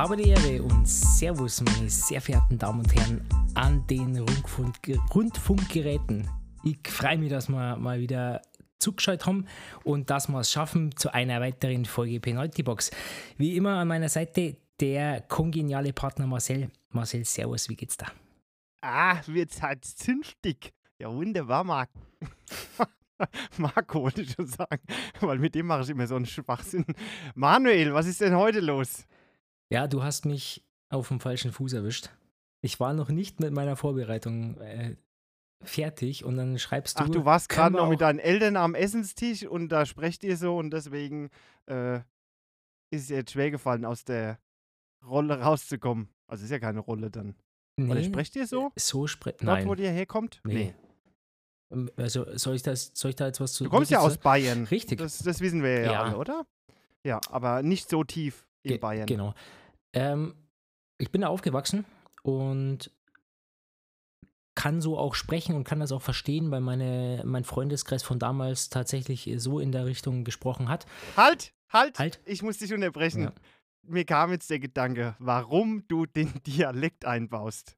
Habe die Ehre und Servus, meine sehr verehrten Damen und Herren, an den Rundfunk Rundfunkgeräten. Ich freue mich, dass wir mal wieder zugeschaltet haben und dass wir es schaffen zu einer weiteren Folge Penalty Box. Wie immer an meiner Seite der kongeniale Partner Marcel. Marcel, Servus, wie geht's da? Ah, wird's halt zünftig. Ja, wunderbar, Marc. Marco wollte ich schon sagen, weil mit dem mache ich immer so einen Schwachsinn. Manuel, was ist denn heute los? Ja, du hast mich auf dem falschen Fuß erwischt. Ich war noch nicht mit meiner Vorbereitung äh, fertig und dann schreibst du. Ach, du warst gerade noch mit deinen Eltern am Essenstisch und da sprecht ihr so und deswegen äh, ist es jetzt schwer gefallen, aus der Rolle rauszukommen. Also ist ja keine Rolle dann. Oder Nee, sprecht ihr so? So sprechen. Dort, wo ihr herkommt? Nee. Ähm, Also soll ich, das, soll ich da jetzt was zu Du kommst ja aus Bayern. Richtig. Das, das wissen wir ja, Ja. alle, oder? Ja, aber nicht so tief in Ge- Bayern. Genau. Ähm, ich bin da aufgewachsen und kann so auch sprechen und kann das auch verstehen, weil meine, mein Freundeskreis von damals tatsächlich so in der Richtung gesprochen hat. Halt, halt, Halt. Ich muss dich unterbrechen. Ja. Mir kam jetzt der Gedanke, warum du den Dialekt einbaust.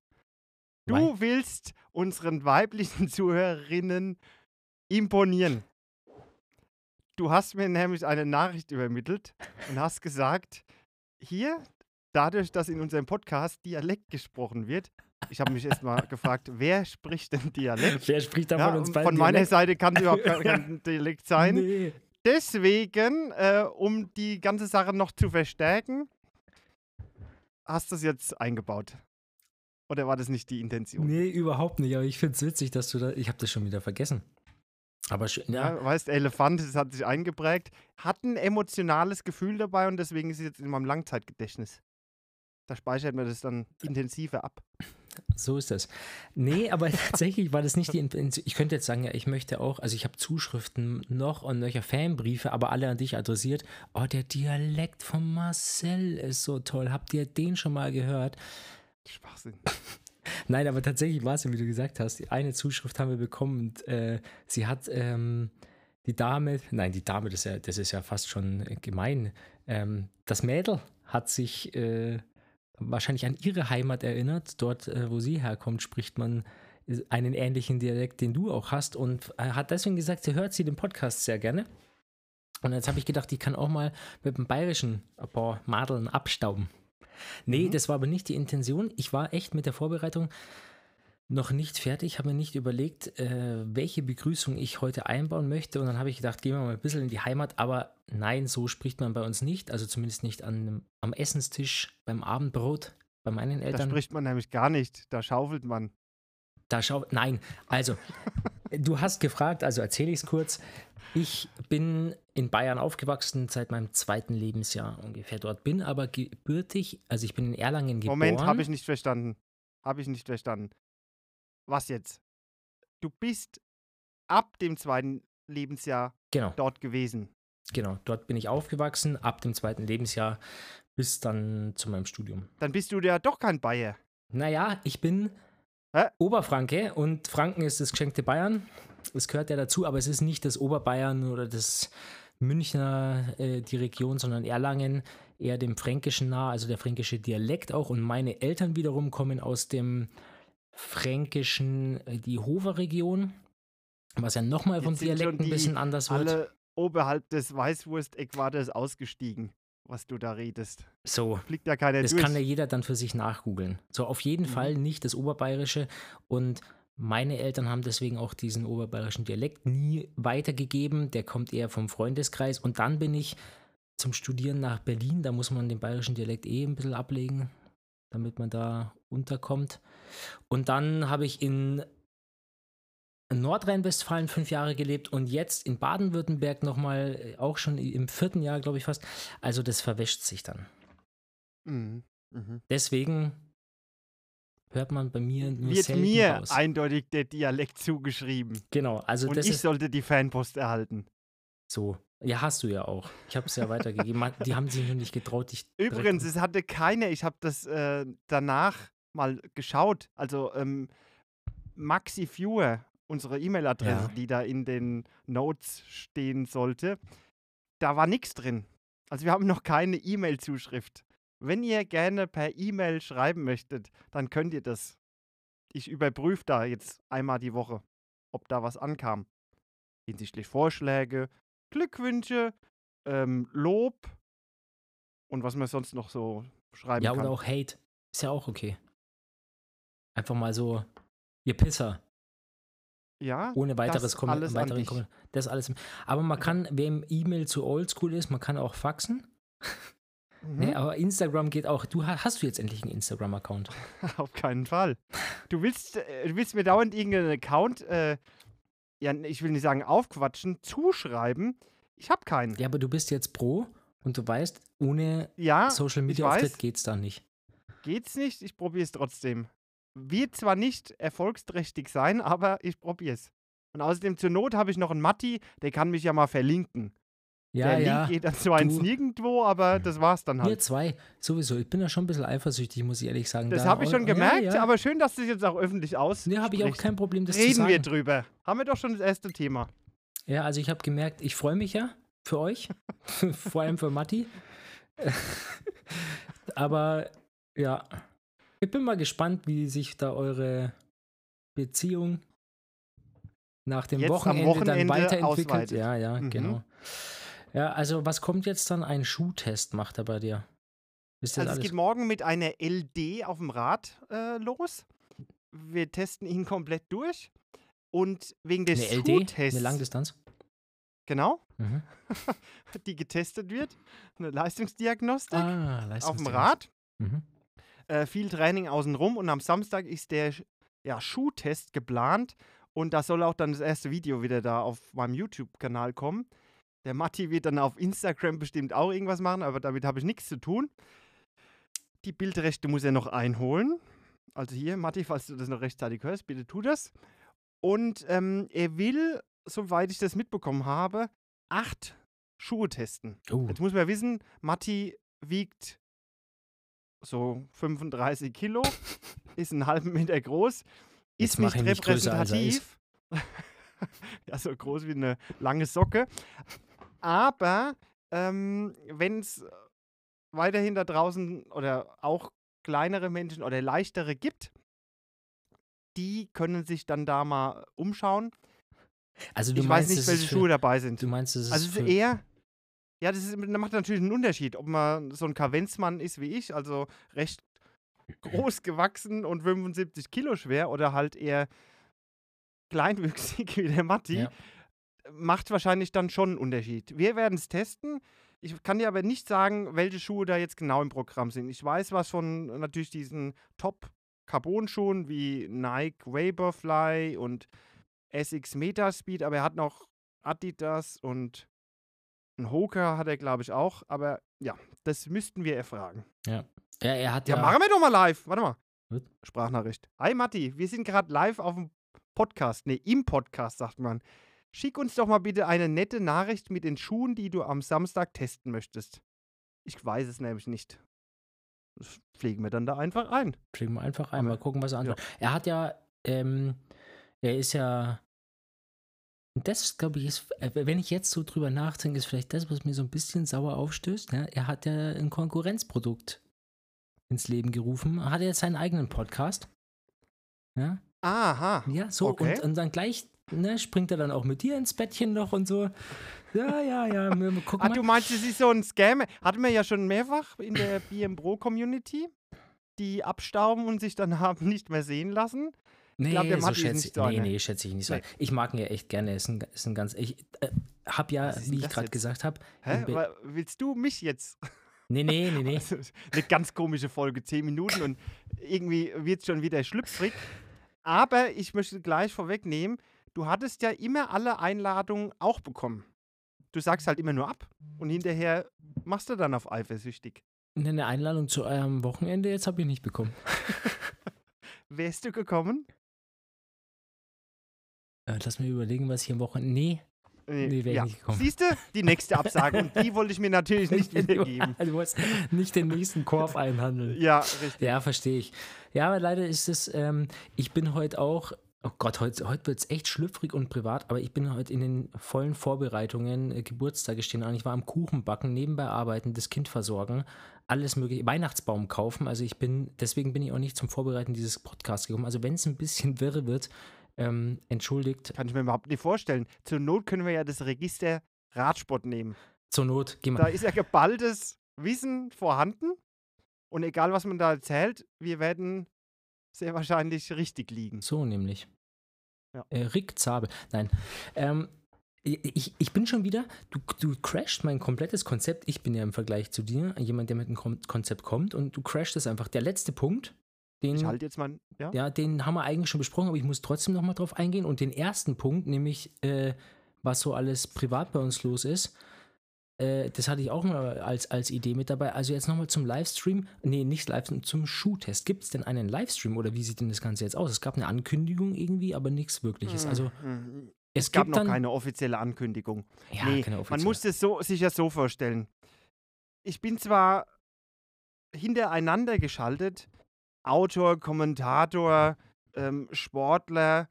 Du Weil- willst unseren weiblichen Zuhörerinnen imponieren. Du hast mir nämlich eine Nachricht übermittelt und hast gesagt, hier, dadurch, dass in unserem Podcast Dialekt gesprochen wird, ich habe mich erst mal gefragt, wer spricht denn Dialekt? Wer spricht da Ja, von uns beiden? von meiner Dialekt? Seite kann es überhaupt kein, kein Dialekt sein. Nee. Deswegen, äh, um die ganze Sache noch zu verstärken, hast du es jetzt eingebaut. Oder war das nicht die Intention? nee, überhaupt nicht. Aber ich finde es witzig, dass du da. Ich habe das schon wieder vergessen. Aber schön, ja, Ja, weißt, Elefant, das hat sich eingeprägt, hat ein emotionales Gefühl dabei und deswegen ist es jetzt in meinem Langzeitgedächtnis. Da speichert man das dann intensiver ab. So ist das. Nee, aber tatsächlich war das nicht die Intention. Ich könnte jetzt sagen, ja, ich möchte auch, also ich habe Zuschriften noch und nöcher Fanbriefe, aber alle an dich adressiert. Oh, der Dialekt von Marcel ist so toll. Habt ihr den schon mal gehört? Schwachsinn. Nein, aber tatsächlich war es, ja, wie du gesagt hast, die eine Zuschrift haben wir bekommen und äh, sie hat ähm, die Dame, nein, die Dame, das ist ja, das ist ja fast schon gemein. Ähm, das Mädel hat sich äh, wahrscheinlich an ihre Heimat erinnert. Dort, äh, wo sie herkommt, spricht man einen ähnlichen Dialekt, den du auch hast und äh, hat deswegen gesagt, sie hört sie den Podcast sehr gerne. Und jetzt habe ich gedacht, ich kann auch mal mit dem Bayerischen ein paar Madeln abstauben. Nee, Mhm. das war aber nicht die Intention. Ich war echt mit der Vorbereitung noch nicht fertig, habe mir nicht überlegt, äh, welche Begrüßung ich heute einbauen möchte. Und dann habe ich gedacht, gehen wir mal ein bisschen in die Heimat. Aber nein, so spricht man bei uns nicht. Also zumindest nicht an, am Essenstisch, beim Abendbrot, bei meinen Da Eltern. spricht man nämlich gar nicht, da schaufelt man. Da schau, nein, also, du hast gefragt, also erzähle ich es kurz. Ich bin in Bayern aufgewachsen seit meinem zweiten Lebensjahr ungefähr dort, bin aber gebürtig, also ich bin in Erlangen geboren. Moment, habe ich nicht verstanden. Habe ich nicht verstanden. Was jetzt? Du bist ab dem zweiten Lebensjahr Genau, dort gewesen. genau, dort bin ich aufgewachsen, ab dem zweiten Lebensjahr bis dann zu meinem Studium. Dann bist du ja doch kein Bayer. Naja, ich bin Hä? Oberfranke und Franken ist das geschenkte Bayern. Es gehört ja dazu, aber es ist nicht das Oberbayern oder das Münchner, äh, die Region, sondern Erlangen, eher dem Fränkischen nah, also der fränkische Dialekt auch. Und meine Eltern wiederum kommen aus dem Fränkischen, äh, die Hofer-Region, was ja nochmal vom Dialekt ein bisschen anders wird. Alle oberhalb des Weißwurst-Äquators ausgestiegen, was du da redest. So. Fliegt ja keiner Das durch. kann ja jeder dann für sich nachgoogeln. So, auf jeden Mhm. Fall nicht das Oberbayerische. Und meine Eltern haben deswegen auch diesen oberbayerischen Dialekt nie weitergegeben. Der kommt eher vom Freundeskreis. Und dann bin ich zum Studieren nach Berlin. Da muss man den bayerischen Dialekt eh ein bisschen ablegen, damit man da unterkommt. Und dann habe ich in Nordrhein-Westfalen fünf Jahre gelebt und jetzt in Baden-Württemberg nochmal, äh, auch schon im vierten Jahr, glaube ich fast. Also das verwäscht sich dann. Mhm. Mhm. Deswegen hört man bei mir nur Wird selten mir raus. eindeutig der Dialekt zugeschrieben. genau, also Und das ich ist sollte die Fanpost erhalten. so. Ja, hast du ja auch. Ich habe es ja weitergegeben. Die haben sich noch nicht getraut. Dich Übrigens, es hatte keiner, ich habe das äh, danach mal geschaut, also ähm, Maxi Viewer, unsere E-Mail-Adresse, Ja. die da in den Notes stehen sollte, da war nichts drin. Also wir haben noch keine E-Mail-Zuschrift. Wenn ihr gerne per E-Mail schreiben möchtet, dann könnt ihr das. Ich überprüfe da jetzt einmal die Woche, ob da was ankam. Hinsichtlich Vorschläge, Glückwünsche, ähm, Lob und was man sonst noch so schreiben Ja, kann. oder auch Hate. Ist ja auch okay. Einfach mal so, ihr Pisser. ja, Ohne weiteres das Kommen- alles an weiteren. Kommen- Das alles. Aber man kann, wem E-Mail zu oldschool ist, man kann auch faxen. Mhm. Nee, aber Instagram geht auch. Du ha- hast du jetzt endlich einen Instagram-Account? Auf keinen Fall. Du willst, äh, du willst mir dauernd irgendeinen Account, äh, ja, ich will nicht sagen aufquatschen, zuschreiben. Ich habe keinen. Ja, aber du bist jetzt Pro und du weißt, ohne Ja, Social Media Auftritt geht's da nicht. geht's nicht, ich probiere es trotzdem. Wird zwar nicht erfolgsträchtig sein, aber ich probiere es. Und außerdem zur Not habe ich noch einen Matti, der kann mich ja mal verlinken. Ja, der ja. Link geht dann zwar ins Nirgendwo, aber das war's dann Wir halt. zwei, sowieso. Ich bin da schon ein bisschen eifersüchtig, muss ich ehrlich sagen. Das Da habe ich schon gemerkt, ja, ja. aber schön, dass du es jetzt auch öffentlich aus. Nee, habe ich auch kein Problem, das zu Reden sagen. wir drüber. Haben wir doch schon das erste Thema. Ja, also ich habe gemerkt, ich freue mich ja für euch, vor allem für Matti. Aber ja, ich bin mal gespannt, wie sich da eure Beziehung nach dem am Wochenende, dann Wochenende weiterentwickelt. ausweitet. Ja, ja, Mhm. genau. Ja, also was kommt jetzt dann? Ein Schuhtest macht er bei dir? Ist Also es geht morgen mit einer LD auf dem Rad äh, los. Wir testen ihn komplett durch. Und wegen des eine LD, Schuhtests, eine Langdistanz? genau, Mhm. die getestet wird, eine Leistungsdiagnostik Ah, auf dem. Rad, Mhm. Äh, viel Training außenrum und am Samstag ist der ja, Schuhtest geplant und da soll auch dann das erste Video wieder da auf meinem YouTube-Kanal kommen. Der Matti wird dann auf Instagram bestimmt auch irgendwas machen, aber damit habe ich nichts zu tun. Die Bildrechte muss er noch einholen. Also hier, Matti, falls du das noch rechtzeitig hörst, bitte tu das. Und ähm, er will, soweit ich das mitbekommen habe, acht Schuhe testen. Oh, Jetzt muss man wissen, Matti wiegt so 35 Kilo, ist einen halben Meter groß, Jetzt ist nicht repräsentativ. ja, so groß wie eine lange Socke. Aber ähm, wenn es weiterhin da draußen oder auch kleinere Menschen oder leichtere gibt, die können sich dann da mal umschauen. also du ich meinst, weiß nicht, welche für, Schuhe dabei sind. Du meinst, das ist Also es ist eher, ja, das ist, das macht natürlich einen Unterschied, ob man so ein Kavenzmann ist wie ich, also recht groß gewachsen und 75 Kilo schwer oder halt eher kleinwüchsig wie der Matti, Ja. macht wahrscheinlich dann schon einen Unterschied. Wir werden es testen. Ich kann dir aber nicht sagen, welche Schuhe da jetzt genau im Programm sind. Ich weiß was von natürlich diesen Top-Carbon-Schuhen wie Nike Vaporfly und SX Metaspeed, aber er hat noch Adidas und ein Hoka hat er, glaube ich, auch. Aber ja, das müssten wir erfragen. Ja, er hat Ja, ja. machen wir doch mal live. Warte mal. Was? Sprachnachricht. Hi Matti, wir sind gerade live auf dem Podcast. Ne, im Podcast, sagt man. Schick uns doch mal bitte eine nette Nachricht mit den Schuhen, die du am Samstag testen möchtest. Ich weiß es nämlich nicht. Das pflegen wir dann da einfach ein. Schicken wir einfach einmal Aber- gucken, was er antwortet. Er hat ja, ähm, er ist ja. Und Das, glaube ich, ist, äh, wenn ich jetzt so drüber nachdenke, ist vielleicht das, was mir so ein bisschen sauer aufstößt. Ne? Er hat ja ein Konkurrenzprodukt ins Leben gerufen. Er hat jetzt seinen eigenen Podcast. Ja, Aha. ja so. Okay. Und, und dann gleich ne, springt er dann auch mit dir ins Bettchen noch und so. Ja, ja, ja. wir- wir Ah, du meinst, es ist so ein Scam? Hatten wir ja schon mehrfach in der BM Pro Community, die abstauben und sich dann haben nicht mehr sehen lassen. Nee, glaub, der so schätze nicht ich, so nee, nee, schätze ich nicht so. Nee. Ich mag ihn ja echt gerne. Ist ein, ist ein ganz. Ich äh, habe ja, wie ich gerade gesagt habe. Hä? Willst du mich jetzt? Nee, nee, nee, nee. Also, eine ganz komische Folge, 10 Minuten und irgendwie wird es schon wieder schlüpfrig. Aber ich möchte gleich vorwegnehmen, du hattest ja immer alle Einladungen auch bekommen. Du sagst halt immer nur ab und hinterher machst du dann auf eifersüchtig. Eine Einladung zu eurem Wochenende jetzt habe ich nicht bekommen. Wärst du gekommen? Äh, lass mir überlegen, was ich am Wochenende. Nee. Nee, wär ich nicht gekommen. Siehst du? Die nächste Absage und die wollte ich mir natürlich nicht wiedergeben. du musst nicht den nächsten Korb einhandeln. Ja, richtig. Ja, verstehe ich. Ja, aber leider ist es, ähm, ich bin heute auch Oh Gott, heute, heute wird es echt schlüpfrig und privat, aber ich bin heute in den vollen Vorbereitungen. Äh, Geburtstage stehen an. Ich war am Kuchen backen, nebenbei arbeiten, das Kind versorgen, alles mögliche, Weihnachtsbaum kaufen. Also ich bin, deswegen bin ich auch nicht zum Vorbereiten dieses Podcasts gekommen. Also wenn es ein bisschen wirr wird, ähm, entschuldigt. Kann ich mir überhaupt nicht vorstellen. Zur Not können wir ja das Register Radsport nehmen. Zur Not, gehen Da ist ja geballtes Wissen vorhanden. Und egal, was man da erzählt, wir werden sehr wahrscheinlich richtig liegen. So nämlich. Ja. Äh, Rick Zabel. Nein. Ähm, ich, ich bin schon wieder, du, du crashst mein komplettes Konzept. Ich bin ja im Vergleich zu dir jemand, der mit einem Kon Konzept kommt und du crashst es einfach. Der letzte Punkt, den, Ich halte jetzt mal, ja? ja, den haben wir eigentlich schon besprochen, aber ich muss trotzdem nochmal drauf eingehen. Und den ersten Punkt, nämlich äh, was so alles privat bei uns los ist, äh, das hatte ich auch mal als, als Idee mit dabei. Also jetzt nochmal zum Livestream. Nee, nicht Livestream, zum Schuhtest. Gibt es denn einen Livestream oder wie sieht denn das Ganze jetzt aus? Es gab eine Ankündigung irgendwie, aber nichts wirkliches. Also Mhm. es, Es gab noch dann, keine offizielle Ankündigung. ja, nee, keine man offizielle. muss es so, sich ja so vorstellen. Ich bin zwar hintereinander geschaltet, Autor, Kommentator, ähm, Sportler,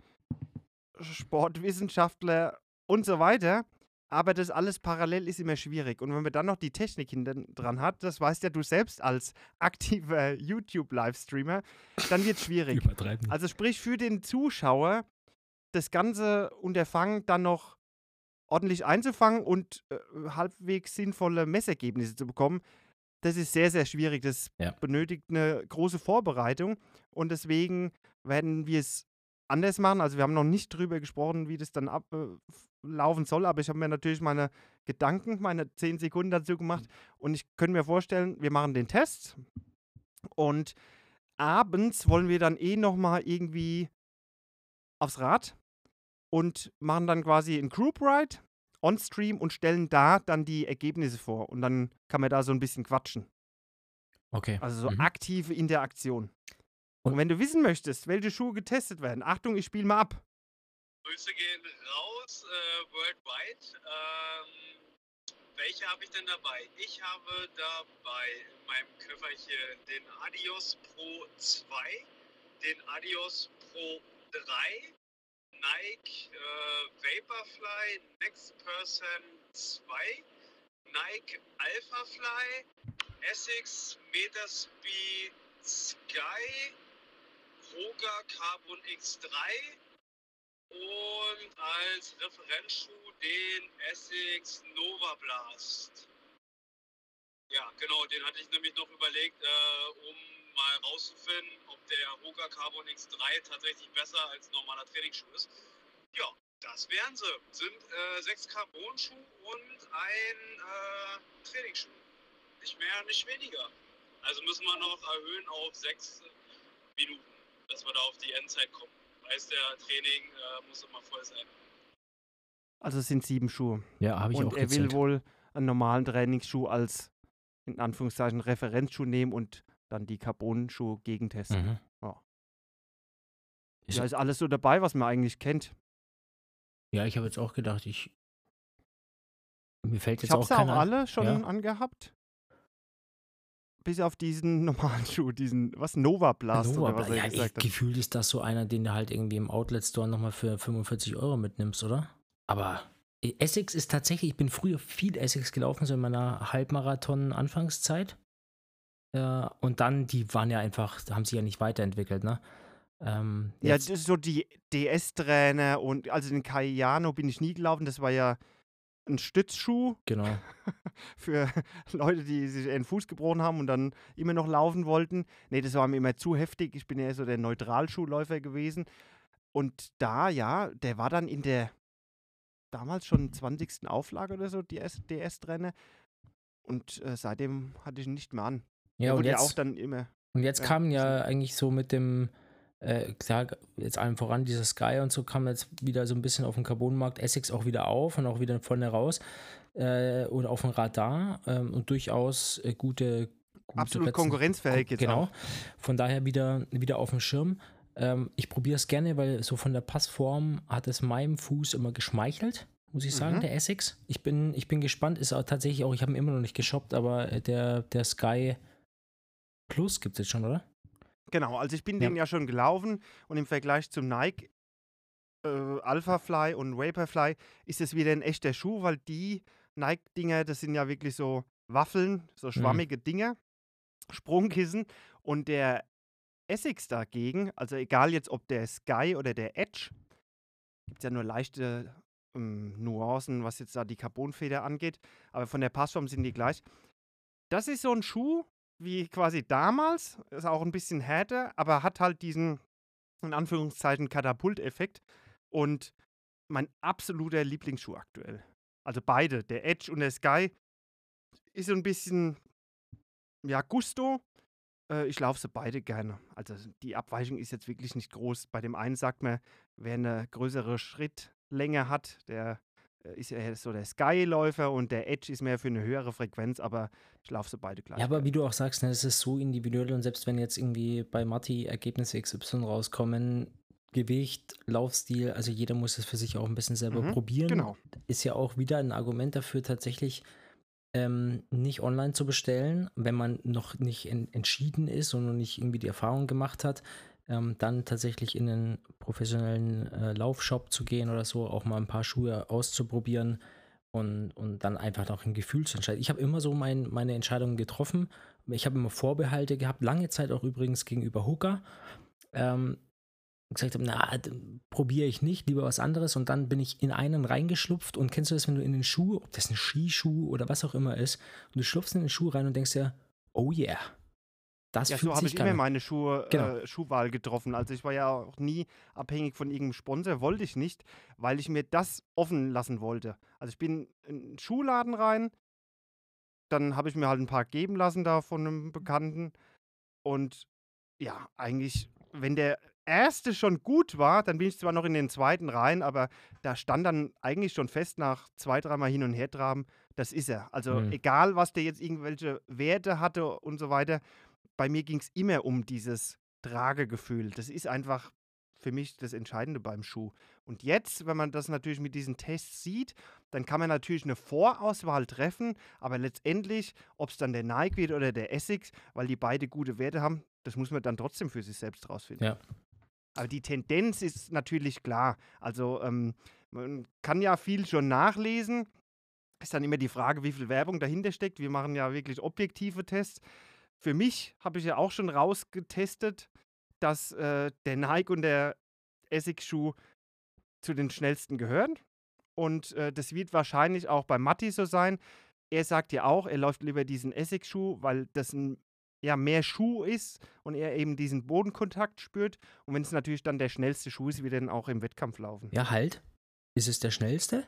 Sportwissenschaftler und so weiter, aber das alles parallel ist immer schwierig. Und wenn man dann noch die Technik hinten dran hat, das weißt ja du selbst als aktiver YouTube-Livestreamer, dann wird es schwierig. Übertreiben. Also sprich für den Zuschauer das ganze Unterfangen dann noch ordentlich einzufangen und äh, halbwegs sinnvolle Messergebnisse zu bekommen, das ist sehr, sehr schwierig. Das Ja. benötigt eine große Vorbereitung und deswegen werden wir es anders machen. Also wir haben noch nicht drüber gesprochen, wie das dann ablaufen soll, aber ich habe mir natürlich meine Gedanken, meine 10 Sekunden dazu gemacht und ich könnte mir vorstellen, wir machen den Test und abends wollen wir dann eh nochmal irgendwie aufs Rad und machen dann quasi ein Group Ride on Stream und stellen da dann die Ergebnisse vor. Und dann kann man da so ein bisschen quatschen. Okay. Also so Mhm. aktive Interaktion. Und- Und wenn du wissen möchtest, welche Schuhe getestet werden, Achtung, ich spiele mal ab. Grüße gehen raus, äh, worldwide. Ähm, welche habe ich denn dabei? Ich habe dabei in meinem Köfferchen den Adios Pro 2, den Adios Pro 3, Nike äh, Vaporfly Next Person 2, Nike Alphafly, Essex Metaspeed Sky, Roga Carbon X3 und als Referenzschuh den Essex Nova Blast. Ja, genau, den hatte ich nämlich noch überlegt, äh, um mal rauszufinden, ob der Roga Carbon X3 tatsächlich besser als ein normaler Trainingsschuh ist. Ja, das wären sie. Sind äh, sechs Carbon-Schuh und ein äh, Trainingsschuh. Nicht mehr, nicht weniger. Also müssen wir noch erhöhen auf sechs Minuten, dass wir da auf die Endzeit kommen. Weiß der Training äh, muss immer voll sein. Also es sind sieben Schuhe. Ja, habe ich und auch er will gezählt. wohl einen normalen Trainingsschuh als in Anführungszeichen Referenzschuh nehmen und dann die Carbon-Schuhe gegentesten. Mhm. Ja. Ist- Da ist alles so dabei, was man eigentlich kennt. Ja, ich habe jetzt auch gedacht, ich. Mir fällt Ich jetzt habe auch sie auch keiner. alle schon Ja. angehabt. Bis auf diesen normalen Schuh, diesen, was, Nova Blast Nova oder was Bla- er ja, ich, gesagt hat. gefühlt ist das so einer, den du halt irgendwie im Outlet Store nochmal für 45 Euro mitnimmst, oder? Aber äh, Essex ist tatsächlich, ich bin früher viel Essex gelaufen, so in meiner Halbmarathon-Anfangszeit. Äh, und dann, die waren ja einfach, haben sich ja nicht weiterentwickelt, ne? Ähm, Ja, jetzt- das ist so die DS-Trainer und also den Cayano bin ich nie gelaufen. Das war ja ein Stützschuh genau. für Leute, die sich einen Fuß gebrochen haben und dann immer noch laufen wollten. Nee, das war mir immer zu heftig. Ich bin ja eher so der Neutralschuhläufer gewesen. Und da, ja, der war dann in der damals schon 20. Auflage oder so, die DS-Trainer. Und äh, seitdem hatte ich ihn nicht mehr an. Ja, und wurde ja jetzt, auch dann immer. und jetzt ja, kamen ja eigentlich so mit dem, äh, klar, jetzt allem voran, dieser Sky und so kam jetzt wieder so ein bisschen auf dem Carbonmarkt Essex auch wieder auf und auch wieder vorne raus äh, und auf dem Radar ähm, und durchaus äh, gute, gute Absolut Rezen- konkurrenzfähig jetzt Genau. auch. Von daher wieder, wieder auf dem Schirm. Ähm, ich probiere es gerne, weil so von der Passform hat es meinem Fuß immer geschmeichelt, muss ich sagen, Mhm. der Essex. Ich bin, ich bin gespannt, ist auch tatsächlich auch, ich habe ihn immer noch nicht geshoppt, aber äh, der, der Sky Plus gibt es jetzt schon, oder? Genau, also ich bin Ja. den ja schon gelaufen und im Vergleich zum Nike äh, Alphafly und Vaporfly ist es wieder ein echter Schuh, weil die Nike-Dinger, das sind ja wirklich so Waffeln, so schwammige Dinger, Sprungkissen. Und der Essex dagegen, also egal jetzt ob der Sky oder der Edge, gibt es ja nur leichte ähm, Nuancen, was jetzt da die Carbonfeder angeht, aber von der Passform sind die gleich. Das ist so ein Schuh wie quasi damals, ist auch ein bisschen härter, aber hat halt diesen, in Anführungszeichen, Katapulteffekt und mein absoluter Lieblingsschuh aktuell. Also beide, der Edge und der Sky, ist so ein bisschen, ja, Gusto. Äh, ich laufe sie beide gerne. Also die Abweichung ist jetzt wirklich nicht groß. Bei dem einen sagt man, wer eine größere Schrittlänge hat, der ist ja so der Sky-Läufer und der Edge ist mehr für eine höhere Frequenz, aber ich laufe sie beide gleich. Ja, aber wie du auch sagst, ne, es ist so individuell und selbst wenn jetzt irgendwie bei Matti Ergebnisse XY rauskommen, Gewicht, Laufstil, also jeder muss es für sich auch ein bisschen selber Mhm, probieren. genau. Ist ja auch wieder ein Argument dafür, tatsächlich ähm, nicht online zu bestellen, wenn man noch nicht en entschieden ist und noch nicht irgendwie die Erfahrung gemacht hat, ähm, dann tatsächlich in einen professionellen äh, Laufshop zu gehen oder so, auch mal ein paar Schuhe auszuprobieren und, und dann einfach noch ein Gefühl zu entscheiden. Ich habe immer so mein, meine Entscheidungen getroffen. Ich habe immer Vorbehalte gehabt, lange Zeit auch übrigens gegenüber Hooker. Ähm, gesagt habe, na, probiere ich nicht, lieber was anderes. Und dann bin ich in einen reingeschlupft und kennst du das, wenn du in den Schuh, ob das ein Skischuh oder was auch immer ist, und du schlupfst in den Schuh rein und denkst dir, oh yeah, das Ja, so habe ich immer meine Schuhe, Genau. äh, Schuhwahl getroffen. Also ich war ja auch nie abhängig von irgendeinem Sponsor, wollte ich nicht, weil ich mir das offen lassen wollte. Also ich bin in einen Schuhladen rein, dann habe ich mir halt ein paar geben lassen da von einem Bekannten. Und ja, eigentlich, wenn der erste schon gut war, dann bin ich zwar noch in den zweiten rein, aber da stand dann eigentlich schon fest nach zwei, dreimal hin und her traben, das ist er. Also Mhm. egal, was der jetzt irgendwelche Werte hatte und so weiter, bei mir ging es immer um dieses Tragegefühl. Das ist einfach für mich das Entscheidende beim Schuh. Und jetzt, wenn man das natürlich mit diesen Tests sieht, dann kann man natürlich eine Vorauswahl treffen, aber letztendlich, ob es dann der Nike wird oder der Essex, weil die beide gute Werte haben, das muss man dann trotzdem für sich selbst rausfinden. Ja. Aber die Tendenz ist natürlich klar. Also ähm, man kann ja viel schon nachlesen. Ist dann immer die Frage, wie viel Werbung dahinter steckt. Wir machen ja wirklich objektive Tests. Für mich habe ich ja auch schon rausgetestet, dass äh, der Nike und der Essex-Schuh zu den schnellsten gehören. Und äh, das wird wahrscheinlich auch bei Matti so sein. Er sagt ja auch, er läuft lieber diesen Essex-Schuh, weil das ein ja, mehr Schuh ist und er eben diesen Bodenkontakt spürt. Und wenn es natürlich dann der schnellste Schuh ist, wird er dann auch im Wettkampf laufen. Ja, halt. Ist es der schnellste?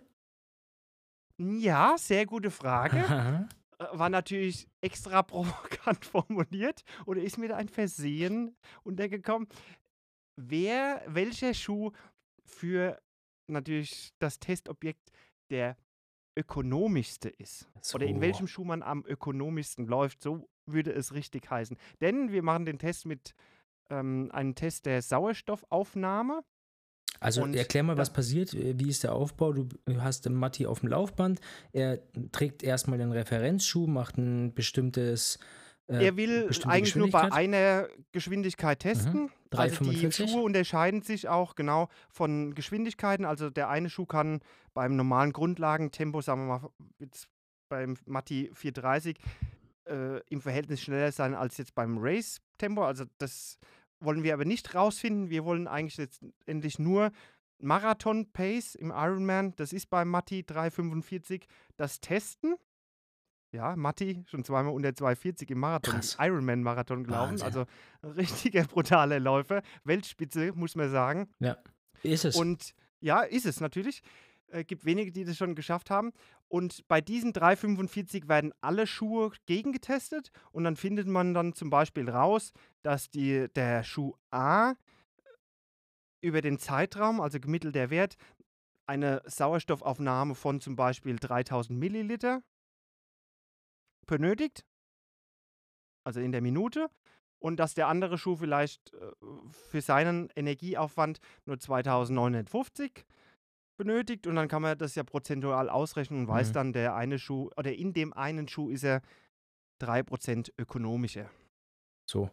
Ja, sehr gute Frage. War natürlich extra provokant formuliert oder ist mir da ein Versehen untergekommen? Wer, welcher Schuh für natürlich das Testobjekt der ökonomischste ist? Oder in So. welchem Schuh man am ökonomischsten läuft, so würde es richtig heißen. Denn wir machen den Test mit ähm, einem Test der Sauerstoffaufnahme. Also Und erklär mal, was passiert. Wie ist der Aufbau? Du hast den Matti auf dem Laufband. Er trägt erstmal den Referenzschuh, macht ein bestimmtes. äh, er will eigentlich nur bei einer Geschwindigkeit testen. Also die 3,45? Schuhe unterscheiden sich auch genau von Geschwindigkeiten. Also der eine Schuh kann beim normalen Grundlagentempo, sagen wir mal jetzt beim Matti 430, äh, im Verhältnis schneller sein als jetzt beim Race-Tempo. Also das wollen wir aber nicht rausfinden. Wir wollen eigentlich letztendlich nur Marathon-Pace im Ironman, das ist beim Matti 345, das testen. Ja, Matti schon zweimal unter 240 im Marathon. Ironman-Marathon gelaufen. Wahnsinn. Also richtiger brutaler Läufer. Weltspitze, muss man sagen. Ist es. Und ja, ist es natürlich. Äh, gibt wenige, die das schon geschafft haben. Und bei diesen 345 werden alle Schuhe gegengetestet. Und dann findet man dann zum Beispiel raus, dass die, der Schuh A über den Zeitraum, also gemittelter Wert, eine Sauerstoffaufnahme von zum Beispiel 3000 Milliliter benötigt, also in der Minute, und dass der andere Schuh vielleicht äh, für seinen Energieaufwand nur 2950 benötigt und dann kann man das ja prozentual ausrechnen und weiß Mhm. dann, der eine Schuh oder in dem einen Schuh ist er 3% ökonomischer. so.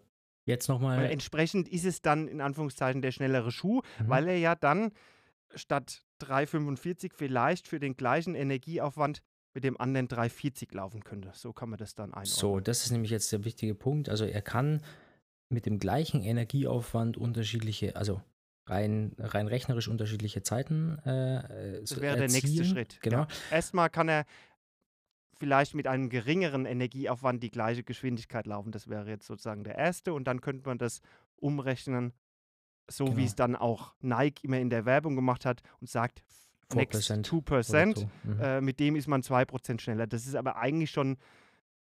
Jetzt nochmal. entsprechend ist es dann in Anführungszeichen der schnellere Schuh, Mhm. weil er ja dann statt 3,45 vielleicht für den gleichen Energieaufwand mit dem anderen 3,40 laufen könnte. So kann man das dann einordnen. So, das ist nämlich jetzt der wichtige Punkt. Also er kann mit dem gleichen Energieaufwand unterschiedliche, also rein, rein rechnerisch unterschiedliche Zeiten äh, Das wäre der nächste Schritt. Genau. Ja. Erstmal kann er vielleicht mit einem geringeren Energieaufwand die gleiche Geschwindigkeit laufen. Das wäre jetzt sozusagen der erste. Und dann könnte man das umrechnen, so Genau. wie es dann auch Nike immer in der Werbung gemacht hat und sagt, next 4% 2%, oder so. Mhm. äh, mit dem ist man 2% schneller. Das ist aber eigentlich schon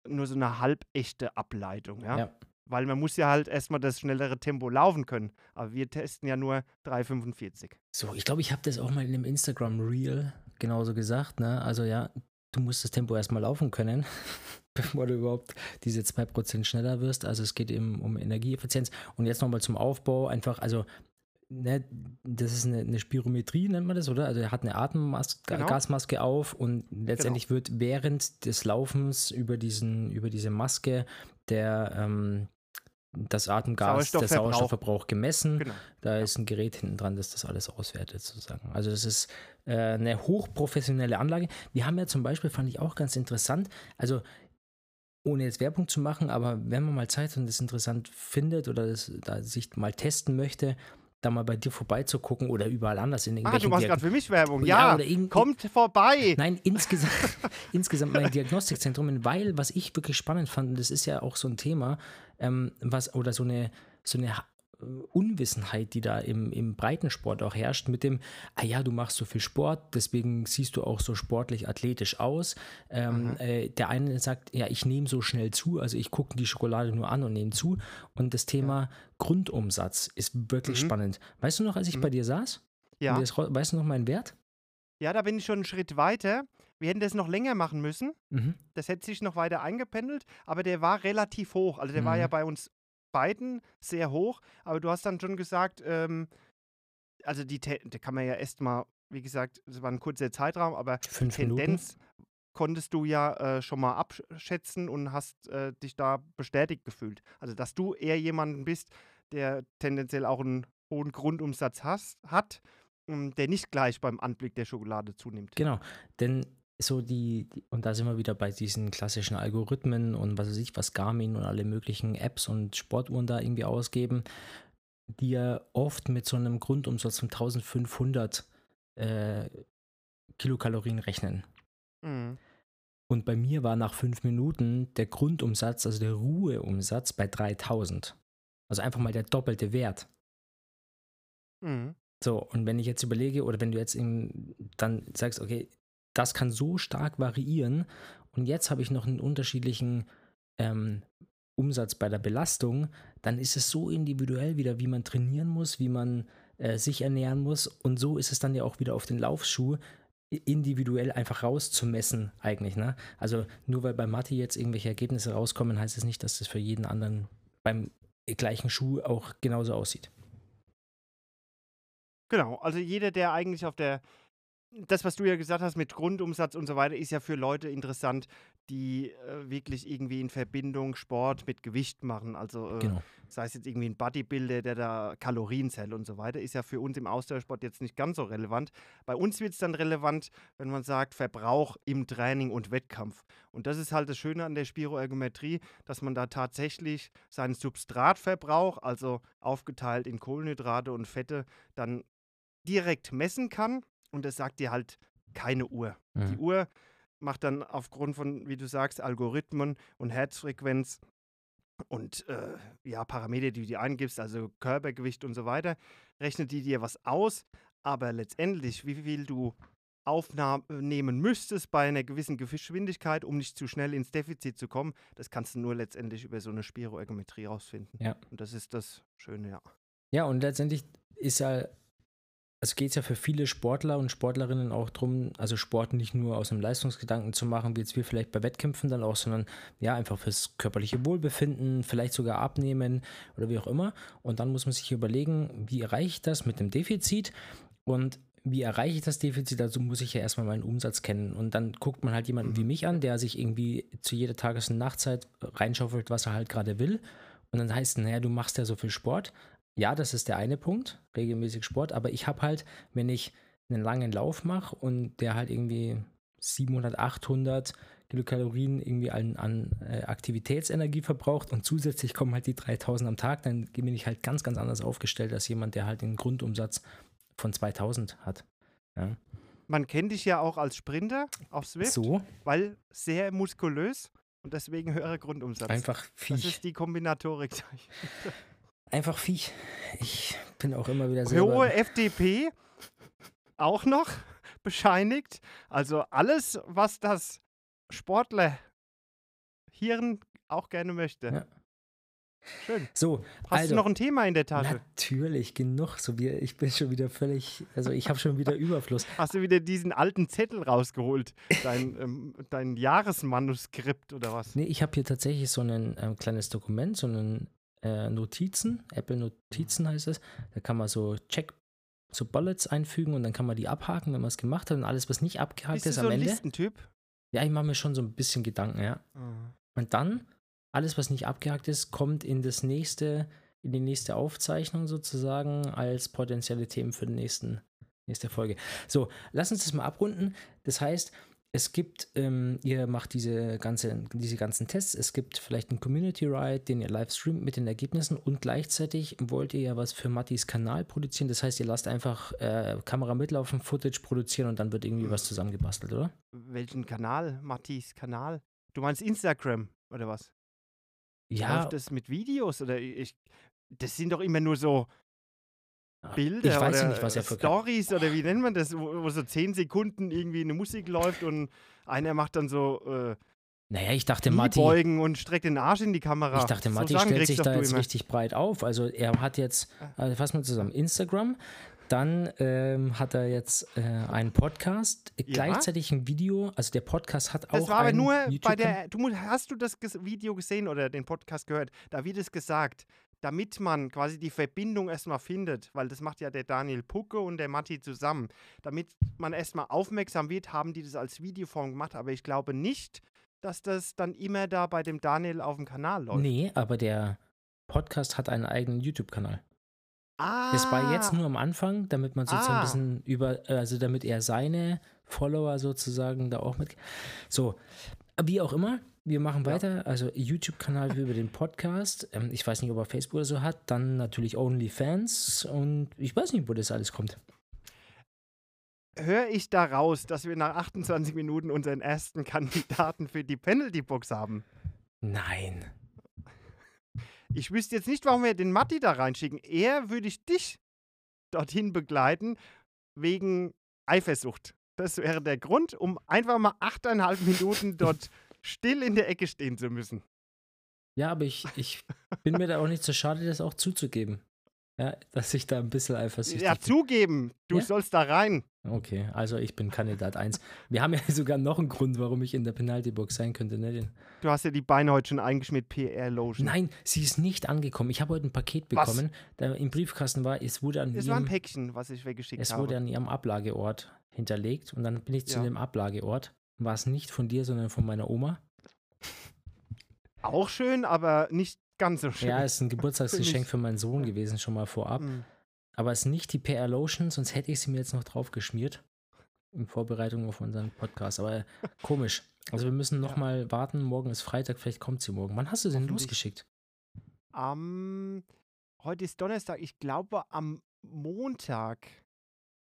nur so eine halbechte Ableitung. Ja? Ja. Weil man muss ja halt erstmal das schnellere Tempo laufen können. Aber wir testen ja nur 3,45. So, ich glaube, ich habe das auch mal in einem Instagram-Reel genauso gesagt. Ne? Also ja, du musst das Tempo erstmal laufen können, bevor du überhaupt diese 2% schneller wirst. Also es geht eben um Energieeffizienz. Und jetzt nochmal zum Aufbau. Einfach, also ne, das ist eine, eine Spirometrie, nennt man das, oder? Also er hat eine Atemgasmaske Genau. Gasmaske auf und letztendlich wird während des Laufens über, diesen, über diese Maske der ähm, das Atemgas, der Sauerstoffverbrauch. Sauerstoffverbrauch gemessen. Genau. Da ist ein Gerät hinten dran, das das alles auswertet, sozusagen. Also, das ist äh, eine hochprofessionelle Anlage. Wir haben ja zum Beispiel, fand ich auch ganz interessant, also ohne jetzt Werbung zu machen, aber wenn man mal Zeit und das interessant findet oder das, da sich mal testen möchte, da mal bei dir vorbeizugucken oder überall anders in Ah, irgendwelchen du machst gerade für mich Werbung. Ja, Ja, kommt vorbei. Nein, insgesamt, insgesamt mein Diagnostikzentrum, weil was ich wirklich spannend fand, und das ist ja auch so ein Thema, ähm, was oder so eine, so eine Unwissenheit, die da im, im Breitensport auch herrscht, mit dem, ah ja, du machst so viel Sport, deswegen siehst du auch so sportlich athletisch aus. Ähm, äh, der eine sagt, ja, ich nehme so schnell zu, also ich gucke die Schokolade nur an und nehme zu. Und das Thema Grundumsatz ist wirklich Mhm. spannend. Weißt du noch, als ich Mhm. bei dir saß? Ja. Das, weißt du noch meinen Wert? ja, da bin ich schon einen Schritt weiter. Wir hätten das noch länger machen müssen. Mhm. Das hätte sich noch weiter eingependelt, aber der war relativ hoch. Also der war Mhm. ja bei uns beiden sehr hoch, aber du hast dann schon gesagt, ähm, also die, da kann man ja erstmal, wie gesagt, es war ein kurzer Zeitraum, aber Fünf Minuten. Tendenz konntest du ja äh, schon mal abschätzen und hast äh, dich da bestätigt gefühlt. Also dass du eher jemanden bist, der tendenziell auch einen hohen Grundumsatz hast, hat, ähm, der nicht gleich beim Anblick der Schokolade zunimmt. Genau, denn so die, die, und da sind wir wieder bei diesen klassischen Algorithmen und was weiß ich, was Garmin und alle möglichen Apps und Sportuhren da irgendwie ausgeben, die ja oft mit so einem Grundumsatz von 1500 äh, Kilokalorien rechnen. Mhm. Und bei mir war nach fünf Minuten der Grundumsatz, also der Ruheumsatz bei 3000. Also einfach mal der doppelte Wert. Mhm. So, und wenn ich jetzt überlege, oder wenn du jetzt in, dann sagst, okay, das kann so stark variieren und jetzt habe ich noch einen unterschiedlichen ähm, Umsatz bei der Belastung, dann ist es so individuell wieder, wie man trainieren muss, wie man äh, sich ernähren muss und so ist es dann ja auch wieder auf den Laufschuh individuell einfach rauszumessen eigentlich. Ne? Also nur weil bei Mathe jetzt irgendwelche Ergebnisse rauskommen, heißt es nicht, dass das für jeden anderen beim gleichen Schuh auch genauso aussieht. Genau, also jeder, der eigentlich auf der, das, was du ja gesagt hast mit Grundumsatz und so weiter, ist ja für Leute interessant, die äh, wirklich irgendwie in Verbindung Sport mit Gewicht machen. Also äh, Genau. sei es jetzt irgendwie ein Bodybuilder, der da Kalorien zählt und so weiter, ist ja für uns im Ausdauersport jetzt nicht ganz so relevant. Bei uns wird es dann relevant, wenn man sagt Verbrauch im Training und Wettkampf. Und das ist halt das Schöne an der Spiroergometrie, dass man da tatsächlich seinen Substratverbrauch, also aufgeteilt in Kohlenhydrate und Fette, dann direkt messen kann. Und das sagt dir halt keine Uhr. Die Mhm. Uhr macht dann aufgrund von, wie du sagst, Algorithmen und Herzfrequenz und äh, ja, Parameter, die du dir eingibst, also Körpergewicht und so weiter, rechnet die dir was aus. Aber letztendlich, wie viel du aufnehmen müsstest bei einer gewissen Geschwindigkeit, um nicht zu schnell ins Defizit zu kommen, das kannst du nur letztendlich über so eine Spiroergometrie rausfinden. Ja. Und das ist das Schöne, ja. Ja, und letztendlich ist ja, es geht ja für viele Sportler und Sportlerinnen auch darum, also Sport nicht nur aus einem Leistungsgedanken zu machen, wie jetzt wir vielleicht bei Wettkämpfen dann auch, sondern ja, einfach fürs körperliche Wohlbefinden, vielleicht sogar abnehmen oder wie auch immer. Und dann muss man sich überlegen, wie erreiche ich das mit dem Defizit und wie erreiche ich das Defizit? Dazu muss ich ja erstmal meinen Umsatz kennen. Und dann guckt man halt jemanden wie mich an, der sich irgendwie zu jeder Tages- und Nachtzeit reinschaufelt, was er halt gerade will. Und dann heißt, naja, du machst ja so viel Sport. Ja, das ist der eine Punkt, regelmäßig Sport, aber ich habe halt, wenn ich einen langen Lauf mache und der halt irgendwie 700, 800 Kilokalorien irgendwie an, an äh, Aktivitätsenergie verbraucht und zusätzlich kommen halt die 3000 am Tag, dann bin ich halt ganz, ganz anders aufgestellt als jemand, der halt den Grundumsatz von 2000 hat. Ja. Man kennt dich ja auch als Sprinter auf Swift, So, weil sehr muskulös und deswegen höherer Grundumsatz. einfach das Viech. ist die Kombinatorik. Einfach Viech. Ich bin auch immer wieder selber. Hohe FDP auch noch bescheinigt. Also alles, was das Sportler Hirn auch gerne möchte. Ja. Schön. So, Hast also, du noch ein Thema in der Tasche? natürlich, genug. So wie, ich bin schon wieder völlig, also ich habe schon wieder Überfluss. Hast du wieder diesen alten Zettel rausgeholt? Dein, ähm, dein Jahresmanuskript oder was? Nee, ich habe hier tatsächlich so ein ähm, kleines Dokument, so einen äh, Notizen, Apple Notizen heißt es. Da kann man so Check, so Bullets einfügen und dann kann man die abhaken, wenn man es gemacht hat und alles, was nicht abgehakt Bist du ist so am ein Ende. Listentyp? Ja, ich mache mir schon so ein bisschen Gedanken, ja. Und dann, alles, was nicht abgehakt ist, kommt in das nächste, in die nächste Aufzeichnung sozusagen als potenzielle Themen für die nächsten, nächste Folge. So, lass uns das mal abrunden. Das heißt, es gibt, ähm, ihr macht diese, ganze, diese ganzen Tests, es gibt vielleicht einen Community Ride, den ihr live streamt mit den Ergebnissen und gleichzeitig wollt ihr ja was für Mattis Kanal produzieren. Das heißt, ihr lasst einfach äh, Kamera mitlaufen, Footage produzieren und dann wird irgendwie was zusammengebastelt, oder? Welchen Kanal? Mattis Kanal? Du meinst Instagram oder was? Ja, Läuft das mit Videos oder ich? Das sind doch immer nur so Bilder ich weiß oder nicht, was er für Stories oder wie nennt man das, wo, wo so zehn Sekunden irgendwie eine Musik läuft und einer macht dann so äh, Naja, ich dachte, Matti, Kniebeugen und streckt den Arsch in die Kamera. ich dachte, So Matti Sachen stellt sich da jetzt immer. richtig breit auf. Also er hat jetzt, also fassen wir zusammen, Instagram, dann ähm, hat er jetzt äh, einen Podcast, äh, Ja. gleichzeitig ein Video, also der Podcast hat auch Das war aber nur bei der. Du hast du das Video gesehen oder den Podcast gehört? Da wird es gesagt, damit man quasi die Verbindung erstmal findet, weil das macht ja der Daniel Pucke und der Matti zusammen. Damit man erstmal aufmerksam wird, haben die das als Videoform gemacht, aber ich glaube nicht, dass das dann immer da bei dem Daniel auf dem Kanal läuft. Nee, aber der Podcast hat einen eigenen YouTube-Kanal. Ah, Das war jetzt nur am Anfang, damit man sozusagen Ah. ein bisschen über, also damit er seine Follower sozusagen da auch mit. So, wie auch immer, wir machen Ja. weiter. Also YouTube-Kanal über den Podcast. Ähm, ich weiß nicht, ob er Facebook oder so hat. Dann natürlich OnlyFans und ich weiß nicht, wo das alles kommt. Höre ich da raus, dass wir nach 28 Minuten unseren ersten Kandidaten für die Penalty-Box haben? Nein. Ich wüsste jetzt nicht, warum wir den Matti da reinschicken. Eher würde ich dich dorthin begleiten, wegen Eifersucht. Das wäre der Grund, um einfach mal achteinhalb Minuten dort still in der Ecke stehen zu müssen. Ja, aber ich, ich bin mir da auch nicht so schade, das auch zuzugeben. Ja, dass ich da ein bisschen eifersüchtig Ja, bin. zugeben, du Ja? sollst da rein. Okay, also ich bin Kandidat 1. Wir haben ja sogar noch einen Grund, warum ich in der Penaltybox sein könnte. Ne? Du hast ja die Beine heute schon eingeschmiert, PR-Lotion. Nein, sie ist nicht angekommen. Ich habe heute ein Paket Was? bekommen, da im Briefkasten war, es wurde an Es war ein ihrem, Päckchen, was ich weggeschickt es habe. wurde an ihrem Ablageort hinterlegt und dann bin ich zu Ja. dem Ablageort. War es nicht von dir, sondern von meiner Oma. Auch schön, aber nicht ganz so schön. Ja, es ist ein Geburtstagsgeschenk für meinen Sohn gewesen, schon mal vorab. Mm. Aber es ist nicht die PR Lotion, sonst hätte ich sie mir jetzt noch drauf geschmiert. In Vorbereitung auf unseren Podcast. Aber komisch. Also wir müssen noch Ja. mal warten. Morgen ist Freitag, vielleicht kommt sie morgen. Wann hast du sie denn losgeschickt? Am, heute ist Donnerstag, ich glaube am Montag.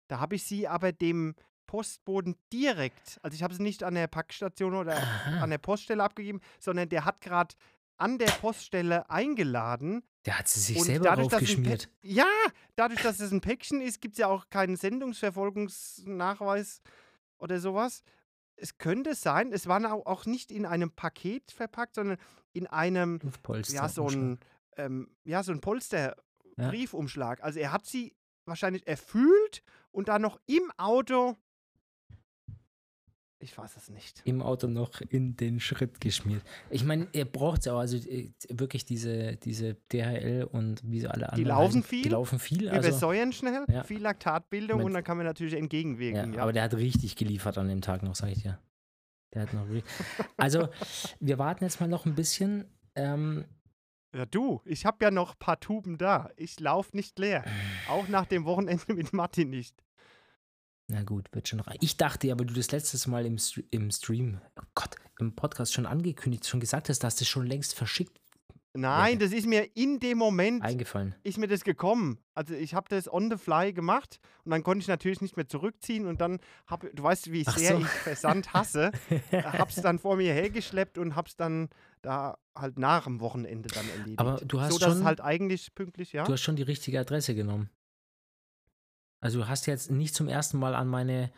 Da habe ich sie aber dem Postboten direkt, also ich habe sie nicht an der Packstation oder Aha. an der Poststelle abgegeben, sondern der hat gerade an der Poststelle eingeladen. Der hat sie sich und selber dadurch, es. Pä- Ja, dadurch, dass es ein Päckchen ist, gibt es ja auch keinen Sendungsverfolgungsnachweis oder sowas. Es könnte sein, es war au- auch nicht in einem Paket verpackt, sondern in einem Luftpolster. ja, so ein, ähm, ja, so ein Polster-Briefumschlag. Also er hat sie wahrscheinlich erfüllt und dann noch im Auto. Ich weiß es nicht. Im Auto noch in den Schritt geschmiert. Ich meine, er braucht es auch. Also äh, wirklich diese, diese DHL und wie sie alle anderen. laufen heißen, viel, Die laufen viel. Wir Also, besäuern schnell, ja. viel Laktatbildung Mit- und dann kann man natürlich ja, entgegenwirken. Ja, Aber der hat richtig geliefert an dem Tag noch, sag ich dir. Der hat noch. ri- Also, wir warten jetzt mal noch ein bisschen. Ähm, Ja, du, ich habe ja noch ein paar Tuben da. Ich laufe nicht leer. Auch nach dem Wochenende mit Martin nicht. Na gut, wird schon rein. Ich dachte ja, weil du das letztes Mal im, Stre- im Stream, oh Gott, im Podcast schon angekündigt, schon gesagt hast, dass das schon längst verschickt Nein, das ist mir in dem Moment eingefallen. ist mir das gekommen. Also ich habe das on the fly gemacht und dann konnte ich natürlich nicht mehr zurückziehen und dann habe, du weißt, wie Ach sehr so. ich Versand hasse, hab's dann vor mir hergeschleppt und hab's dann da halt nach dem Wochenende dann erledigt. Aber du hast so, schon- halt eigentlich pünktlich, ja. Du hast schon die richtige Adresse genommen. Also du hast jetzt nicht zum ersten Mal an meine,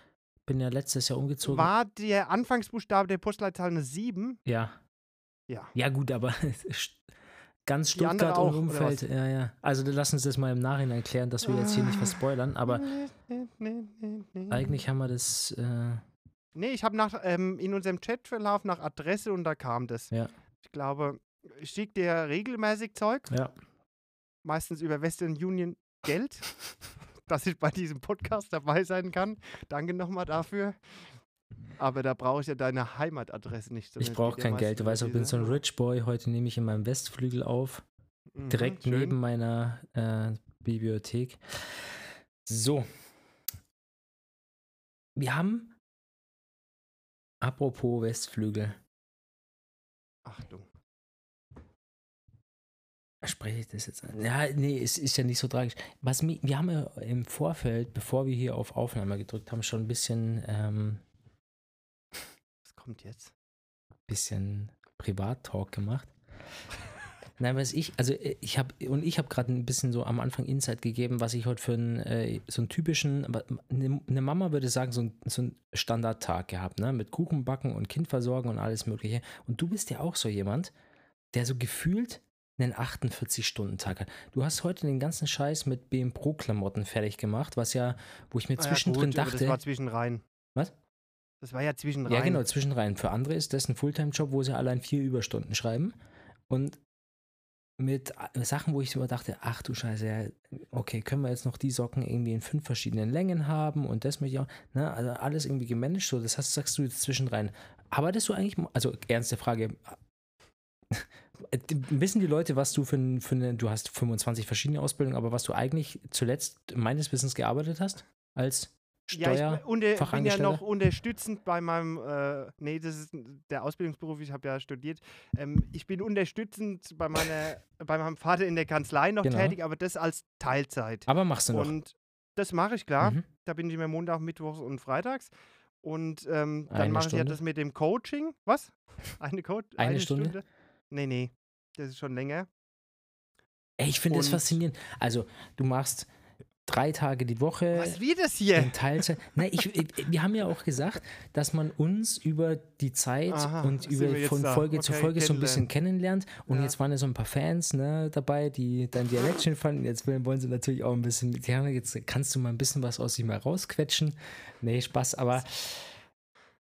bin ja letztes Jahr umgezogen. War der Anfangsbuchstabe der Postleitzahl eine 7? Ja. Ja. Ja, gut, aber ganz Stuttgart auch, und Umfeld, ja, ja. Also lass uns das mal im Nachhinein klären, dass wir jetzt hier nicht was spoilern, aber eigentlich haben wir das, äh, Nee, ich habe nach ähm, in unserem Chatverlauf nach Adresse und da kam das. Ja. Ich glaube, ich schicke dir regelmäßig Zeug, ja. meistens über Western Union Geld, dass ich bei diesem Podcast dabei sein kann. Danke nochmal dafür. Aber da brauche ich ja deine Heimatadresse nicht. Ich brauche kein Geld. Du weißt, ich bin so ein Rich Boy. Heute nehme ich in meinem Westflügel auf, Mhm, direkt schön. neben meiner äh, Bibliothek. So. Wir haben, apropos Westflügel, Achtung. Spreche ich das jetzt an? Ja, nee, es ist ja nicht so tragisch. Was mi, wir haben ja im Vorfeld, bevor wir hier auf Aufnahme gedrückt haben, schon ein bisschen, ähm, Was kommt jetzt? bisschen Privat-Talk gemacht. Nein, was ich, also äh, ich habe, und ich habe gerade ein bisschen so am Anfang Insight gegeben, was ich heute für einen, äh, so einen typischen, eine, eine Mama würde sagen, so, ein, so einen Standardtag gehabt, ne, mit Kuchen backen und Kind versorgen und alles Mögliche. Und du bist ja auch so jemand, der so gefühlt einen 48-Stunden-Tag hat. Du hast heute den ganzen Scheiß mit BM Pro-Klamotten fertig gemacht, was ja, wo ich mir Ah ja, zwischendrin gut, aber dachte. Das war zwischenrein. Was? Das war ja zwischenrein. Ja, genau, zwischenrein. Für andere ist das ein Fulltime-Job, wo sie allein vier Überstunden schreiben. Und mit äh, Sachen, wo ich so dachte, ach du Scheiße, ja, okay, können wir jetzt noch die Socken irgendwie in fünf verschiedenen Längen haben und das möchte ich auch, ne, also alles irgendwie gemanagt, so, das hast, sagst du jetzt zwischenrein. Arbeitest du eigentlich, also ernste Frage, wissen die Leute, was du für, ein- für eine, du hast 25 verschiedene Ausbildungen, aber was du eigentlich zuletzt meines Wissens gearbeitet hast als Ja, ich Steuer? bin, unter, bin ja noch unterstützend bei meinem, äh, nee, das ist der Ausbildungsberuf, ich habe ja studiert. Ähm, ich bin unterstützend bei, meiner, bei meinem Vater in der Kanzlei noch Genau. tätig, aber das als Teilzeit. aber machst du noch? Und das mache ich, klar. Mhm. Da bin ich immer Montag, Mittwochs und Freitags. Und ähm, Eine dann mache ich ja Stunde? das mit dem Coaching. Was? Eine, Co Eine Stunde? Nee, nee. Das ist schon länger. Ey, ich finde das faszinierend. Also, du machst drei Tage die Woche Was wie das hier? in Teilzeit. Nein, ich, ich, wir haben ja auch gesagt, dass man uns über die Zeit Aha, und über von da. Folge zu Okay, Folge so ein bisschen kennenlernt. Und Ja. jetzt waren ja so ein paar Fans ne, dabei, die dein Dialekt schön fanden. Jetzt wollen sie natürlich auch ein bisschen mit. Ja, jetzt kannst du mal ein bisschen was aus sich mal rausquetschen. Nee, Spaß, aber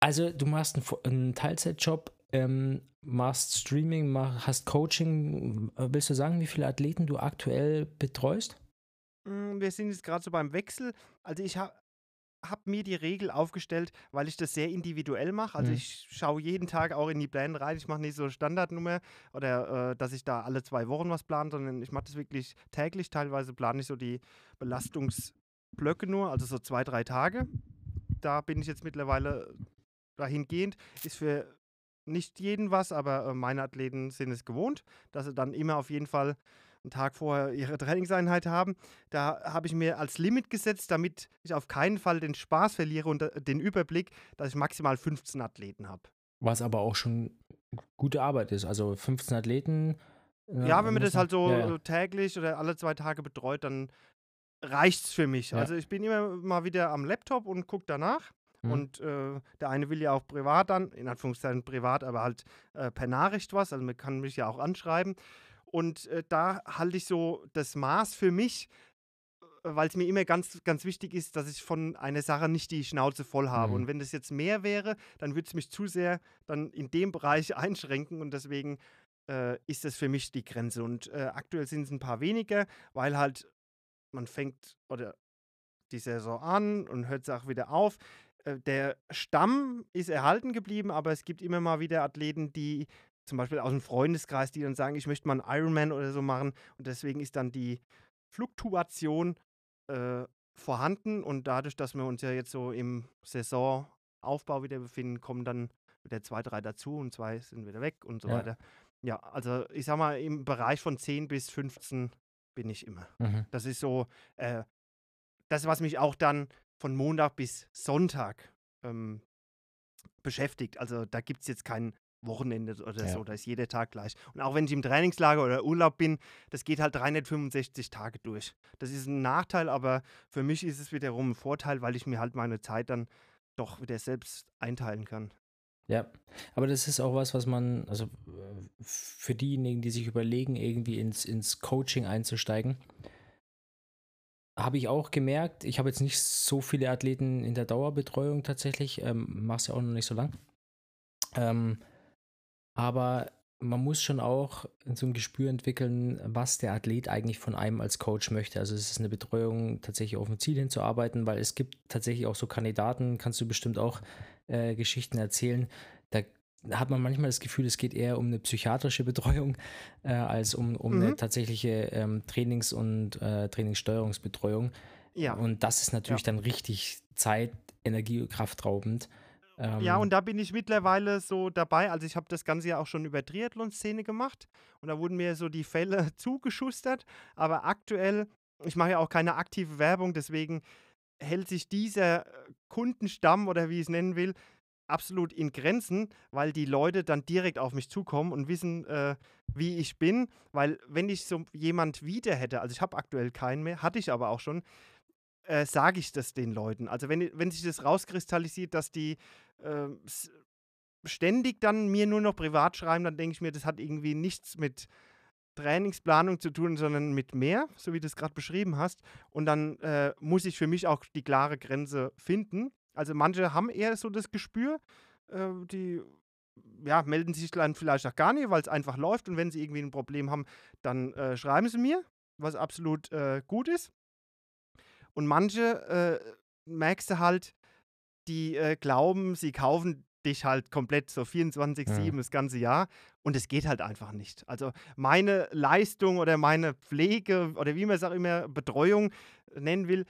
also du machst einen Teilzeitjob, ähm, machst Streaming, mach, hast Coaching. Willst du sagen, wie viele Athleten du aktuell betreust? Mm, Wir sind jetzt gerade so beim Wechsel. Also ich habe hab mir die Regel aufgestellt, weil ich das sehr individuell mache. Also Mhm. ich schaue jeden Tag auch in die Pläne rein. Ich mache nicht so Standardnummer oder äh, dass ich da alle zwei Wochen was plane, sondern ich mache das wirklich täglich. Teilweise plane ich so die Belastungsblöcke nur, also so zwei, drei Tage. Da bin ich jetzt mittlerweile dahingehend. Ist für nicht jeden was, aber äh, meine Athleten sind es gewohnt, dass sie dann immer auf jeden Fall einen Tag vorher ihre Trainingseinheit haben. Da habe ich mir als Limit gesetzt, damit ich auf keinen Fall den Spaß verliere und äh, den Überblick, dass ich maximal 15 Athleten habe. Was aber auch schon gute Arbeit ist. Also 15 Athleten. äh, Ja, wenn man das halt so ja, äh, täglich oder alle zwei Tage betreut, dann reicht es für mich. Ja. Also ich bin immer mal wieder am Laptop und gucke danach. Mhm. Und äh, der eine will ja auch privat dann, in Anführungszeichen privat, aber halt äh, per Nachricht was. Also man kann mich ja auch anschreiben. Und äh, da halte ich so das Maß für mich, äh, weil es mir immer ganz, ganz wichtig ist, dass ich von einer Sache nicht die Schnauze voll habe. Mhm. Und wenn das jetzt mehr wäre, dann würde es mich zu sehr dann in dem Bereich einschränken. Und deswegen äh, ist das für mich die Grenze. Und äh, aktuell sind es ein paar weniger, weil halt man fängt oder die Saison an und hört es auch wieder auf. Äh, Der Stamm ist erhalten geblieben, aber es gibt immer mal wieder Athleten, die zum Beispiel aus dem Freundeskreis, die dann sagen, ich möchte mal einen Ironman oder so machen. Und deswegen ist dann die Fluktuation äh, vorhanden und dadurch, dass wir uns ja jetzt so im Saisonaufbau wieder befinden, kommen dann wieder zwei, drei dazu und zwei sind wieder weg und so Ja. weiter. Ja, also ich sag mal, im Bereich von 10 bis 15 bin ich immer. Mhm. Das ist so äh, das, was mich auch dann von Montag bis Sonntag ähm, beschäftigt. Also da gibt es jetzt kein Wochenende oder Ja. so, da ist jeder Tag gleich. Und auch wenn ich im Trainingslager oder Urlaub bin, das geht halt 365 Tage durch. Das ist ein Nachteil, aber für mich ist es wiederum ein Vorteil, weil ich mir halt meine Zeit dann doch wieder selbst einteilen kann. Ja, aber das ist auch was, was man, also äh, für diejenigen, die sich überlegen, irgendwie ins, ins Coaching einzusteigen, habe ich auch gemerkt, ich habe jetzt nicht so viele Athleten in der Dauerbetreuung tatsächlich, ähm, mach's ja auch noch nicht so lang. Ähm, aber man muss schon auch so ein Gespür entwickeln, was der Athlet eigentlich von einem als Coach möchte. Also es ist eine Betreuung, tatsächlich auf ein Ziel hinzuarbeiten, weil es gibt tatsächlich auch so Kandidaten, kannst du bestimmt auch äh, Geschichten erzählen. Da hat man manchmal das Gefühl, es geht eher um eine psychiatrische Betreuung äh, als um, um eine Mhm. tatsächliche ähm, Trainings- und äh, Trainingssteuerungsbetreuung. Ja. Und das ist natürlich dann richtig Zeit, Energie, kraftraubend. Ja, Ähm, und da bin ich mittlerweile so dabei. Also ich habe das Ganze ja auch schon über Triathlon-Szene gemacht und da wurden mir so die Fälle zugeschustert. Aber aktuell, ich mache ja auch keine aktive Werbung, deswegen hält sich dieser äh, Kundenstamm oder wie ich es nennen will, absolut in Grenzen, weil die Leute dann direkt auf mich zukommen und wissen, äh, wie ich bin. Weil wenn ich so jemand wieder hätte, also ich habe aktuell keinen mehr, hatte ich aber auch schon, äh, sage ich das den Leuten. Also wenn, wenn sich das rauskristallisiert, dass die äh, ständig dann mir nur noch privat schreiben, dann denke ich mir, das hat irgendwie nichts mit Trainingsplanung zu tun, sondern mit mehr, so wie du es gerade beschrieben hast. Und dann äh, muss ich für mich auch die klare Grenze finden. Also manche haben eher so das Gespür, äh, die ja, melden sich dann vielleicht auch gar nicht, weil es einfach läuft. Und wenn sie irgendwie ein Problem haben, dann äh, schreiben sie mir, was absolut äh, gut ist. Und manche äh, merkst du halt, die äh, glauben, sie kaufen dich halt komplett so 24-7 Mhm. das ganze Jahr und es geht halt einfach nicht. Also meine Leistung oder meine Pflege oder wie man es auch immer Betreuung nennen will,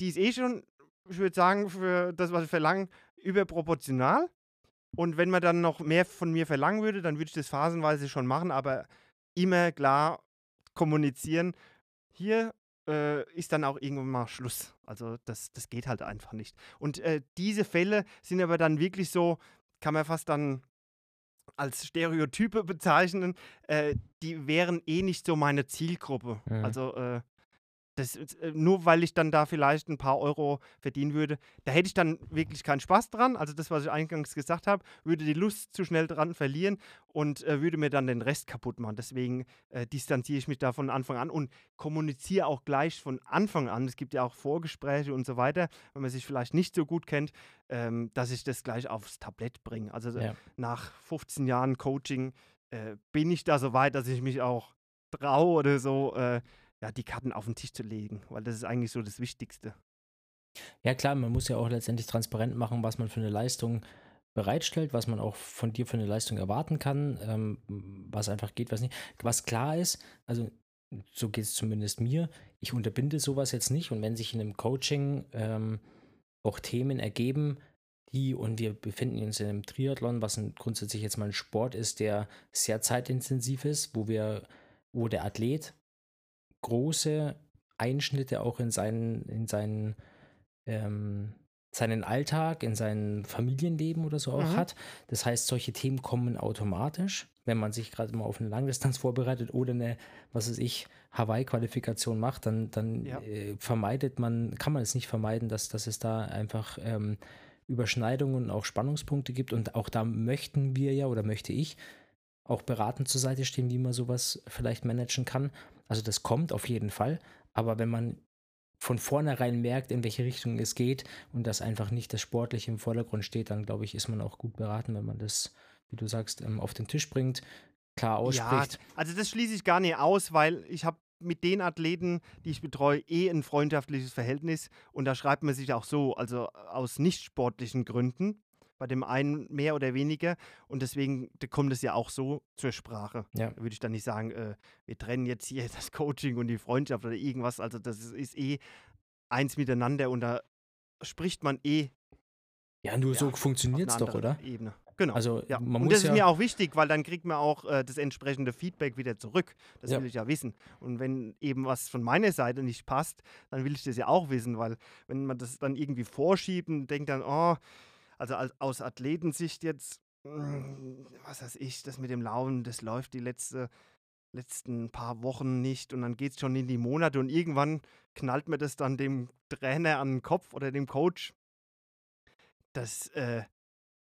die ist eh schon, ich würde sagen, für das, was ich verlange, überproportional. Und wenn man dann noch mehr von mir verlangen würde, dann würde ich das phasenweise schon machen, aber immer klar kommunizieren. Hier äh, ist dann auch irgendwann mal Schluss. Also das, das geht halt einfach nicht. Und äh, diese Fälle sind aber dann wirklich so, kann man fast dann als Stereotype bezeichnen, äh, die wären eh nicht so meine Zielgruppe. Mhm. Also äh, das, äh, nur weil ich dann da vielleicht ein paar Euro verdienen würde, da hätte ich dann wirklich keinen Spaß dran. Also das, was ich eingangs gesagt habe, würde die Lust zu schnell dran verlieren und äh, würde mir dann den Rest kaputt machen. Deswegen äh, distanziere ich mich da von Anfang an und kommuniziere auch gleich von Anfang an. Es gibt ja auch Vorgespräche und so weiter, wenn man sich vielleicht nicht so gut kennt, ähm, dass ich das gleich aufs Tablett bringe. Also Ja. nach 15 Jahren Coaching äh, bin ich da so weit, dass ich mich auch traue oder so, äh, ja, die Karten auf den Tisch zu legen, weil das ist eigentlich so das Wichtigste. Ja, klar, man muss ja auch letztendlich transparent machen, was man für eine Leistung bereitstellt, was man auch von dir für eine Leistung erwarten kann, ähm, was einfach geht, was nicht. Was klar ist, also so geht es zumindest mir, ich unterbinde sowas jetzt nicht und wenn sich in einem Coaching ähm, auch Themen ergeben, die, und wir befinden uns in einem Triathlon, was ein, grundsätzlich jetzt mal ein Sport ist, der sehr zeitintensiv ist, wo wir, wo der Athlet große Einschnitte auch in seinen, in seinen ähm, seinen Alltag, in sein Familienleben oder so auch Mhm. hat. Das heißt, solche Themen kommen automatisch, wenn man sich gerade mal auf eine Langdistanz vorbereitet oder eine, was weiß ich, Hawaii-Qualifikation macht, dann, dann Ja. äh, vermeidet man, kann man es nicht vermeiden, dass, dass es da einfach ähm, Überschneidungen und auch Spannungspunkte gibt. Und auch da möchten wir ja oder möchte ich auch beratend zur Seite stehen, wie man sowas vielleicht managen kann. Also das kommt auf jeden Fall. Aber wenn man von vornherein merkt, in welche Richtung es geht und dass einfach nicht das Sportliche im Vordergrund steht, dann glaube ich, ist man auch gut beraten, wenn man das, wie du sagst, ähm, auf den Tisch bringt, klar ausspricht. Ja, also das schließe ich gar nicht aus, weil ich habe mit den Athleten, die ich betreue, eh ein freundschaftliches Verhältnis und da schreibt man sich auch so, also aus nicht sportlichen Gründen, bei dem einen mehr oder weniger und deswegen da kommt es ja auch so zur Sprache. Ja. Da würde ich dann nicht sagen, äh, wir trennen jetzt hier das Coaching und die Freundschaft oder irgendwas, also das ist, ist eh eins miteinander und da spricht man eh Ja, nur so Ja, funktioniert es doch, oder? Ebene. Genau. Also ja. und das ist mir auch wichtig, weil dann kriegt man auch äh, das entsprechende Feedback wieder zurück. Das will ich ja wissen. Und wenn eben was von meiner Seite nicht passt, dann will ich das ja auch wissen, weil wenn man das dann irgendwie vorschiebt und denkt dann, oh, also als, aus Athletensicht jetzt, mm, was weiß ich, das mit dem Laufen, das läuft die letzte, letzten paar Wochen nicht und dann geht es schon in die Monate und irgendwann knallt mir das dann dem Trainer an den Kopf oder dem Coach. Das äh,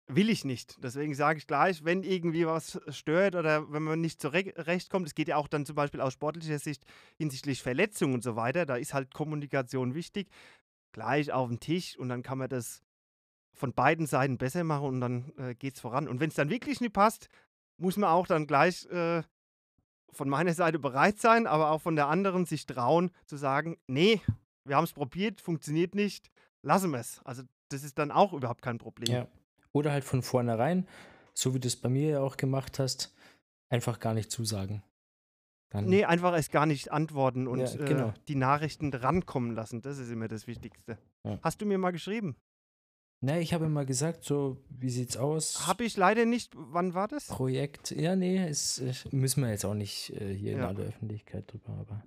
will ich nicht. Deswegen sage ich gleich, wenn irgendwie was stört oder wenn man nicht zurechtkommt, es geht ja auch dann zum Beispiel aus sportlicher Sicht hinsichtlich Verletzungen und so weiter, da ist halt Kommunikation wichtig, gleich auf den Tisch und dann kann man das von beiden Seiten besser machen und dann äh, geht es voran. Und wenn es dann wirklich nicht passt, muss man auch dann gleich äh, von meiner Seite bereit sein, aber auch von der anderen sich trauen zu sagen, nee, wir haben es probiert, funktioniert nicht, lassen wir es. Also das ist dann auch überhaupt kein Problem. ja. Oder halt von vornherein, so wie du es bei mir ja auch gemacht hast, einfach gar nicht zusagen. Dann, Nee, einfach erst gar nicht antworten und Ja, genau. äh, die Nachrichten rankommen lassen. Das ist immer das Wichtigste. Ja. Hast du mir mal geschrieben? Nee, ich habe immer gesagt, so, wie sieht's aus? Habe ich leider nicht. Wann war das? Projekt. Ja, nee, ist, äh, müssen wir jetzt auch nicht äh, hier in Ja. aller Öffentlichkeit drüber, aber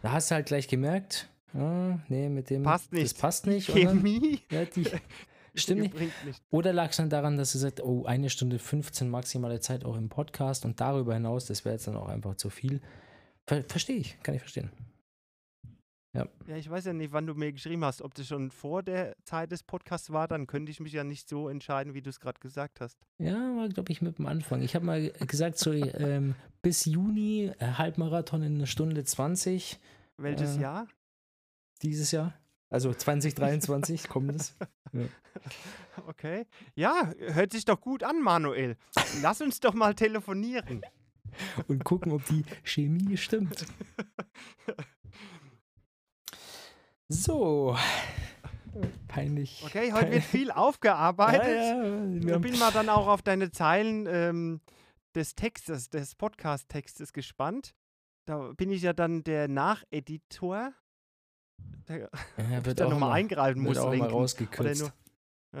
da hast du halt gleich gemerkt, ah, nee, mit dem Passt Das nicht. passt nicht. und dann- Chemie? ja, die, stimmt nicht. Nicht. Oder lag es dann daran, dass du sagst, oh, eine Stunde 15 maximale Zeit auch im Podcast und darüber hinaus, das wäre jetzt dann auch einfach zu viel. Ver Verstehe ich, kann ich verstehen. Ja, ich weiß ja nicht, wann du mir geschrieben hast. Ob das schon vor der Zeit des Podcasts war, dann könnte ich mich ja nicht so entscheiden, wie du es gerade gesagt hast. Ja, war, glaube ich, mit dem Anfang. Ich habe mal gesagt, so ähm, bis Juni äh, Halbmarathon in einer Stunde 20 Welches Äh, Jahr? dieses Jahr. Also 2023 kommendes. Okay. Ja, hört sich doch gut an, Manuel. Lass uns doch mal telefonieren. Und gucken, ob die Chemie stimmt. So. Peinlich. Okay, heute wird viel aufgearbeitet. Ja, ja, Ich bin mal dann auch auf deine Zeilen ähm, des Textes, des Podcast-Textes gespannt. Da bin ich ja dann der Nacheditor, der Ja, wird da nochmal mal- eingreifen wird muss. auch mal rausgekürzt. nur,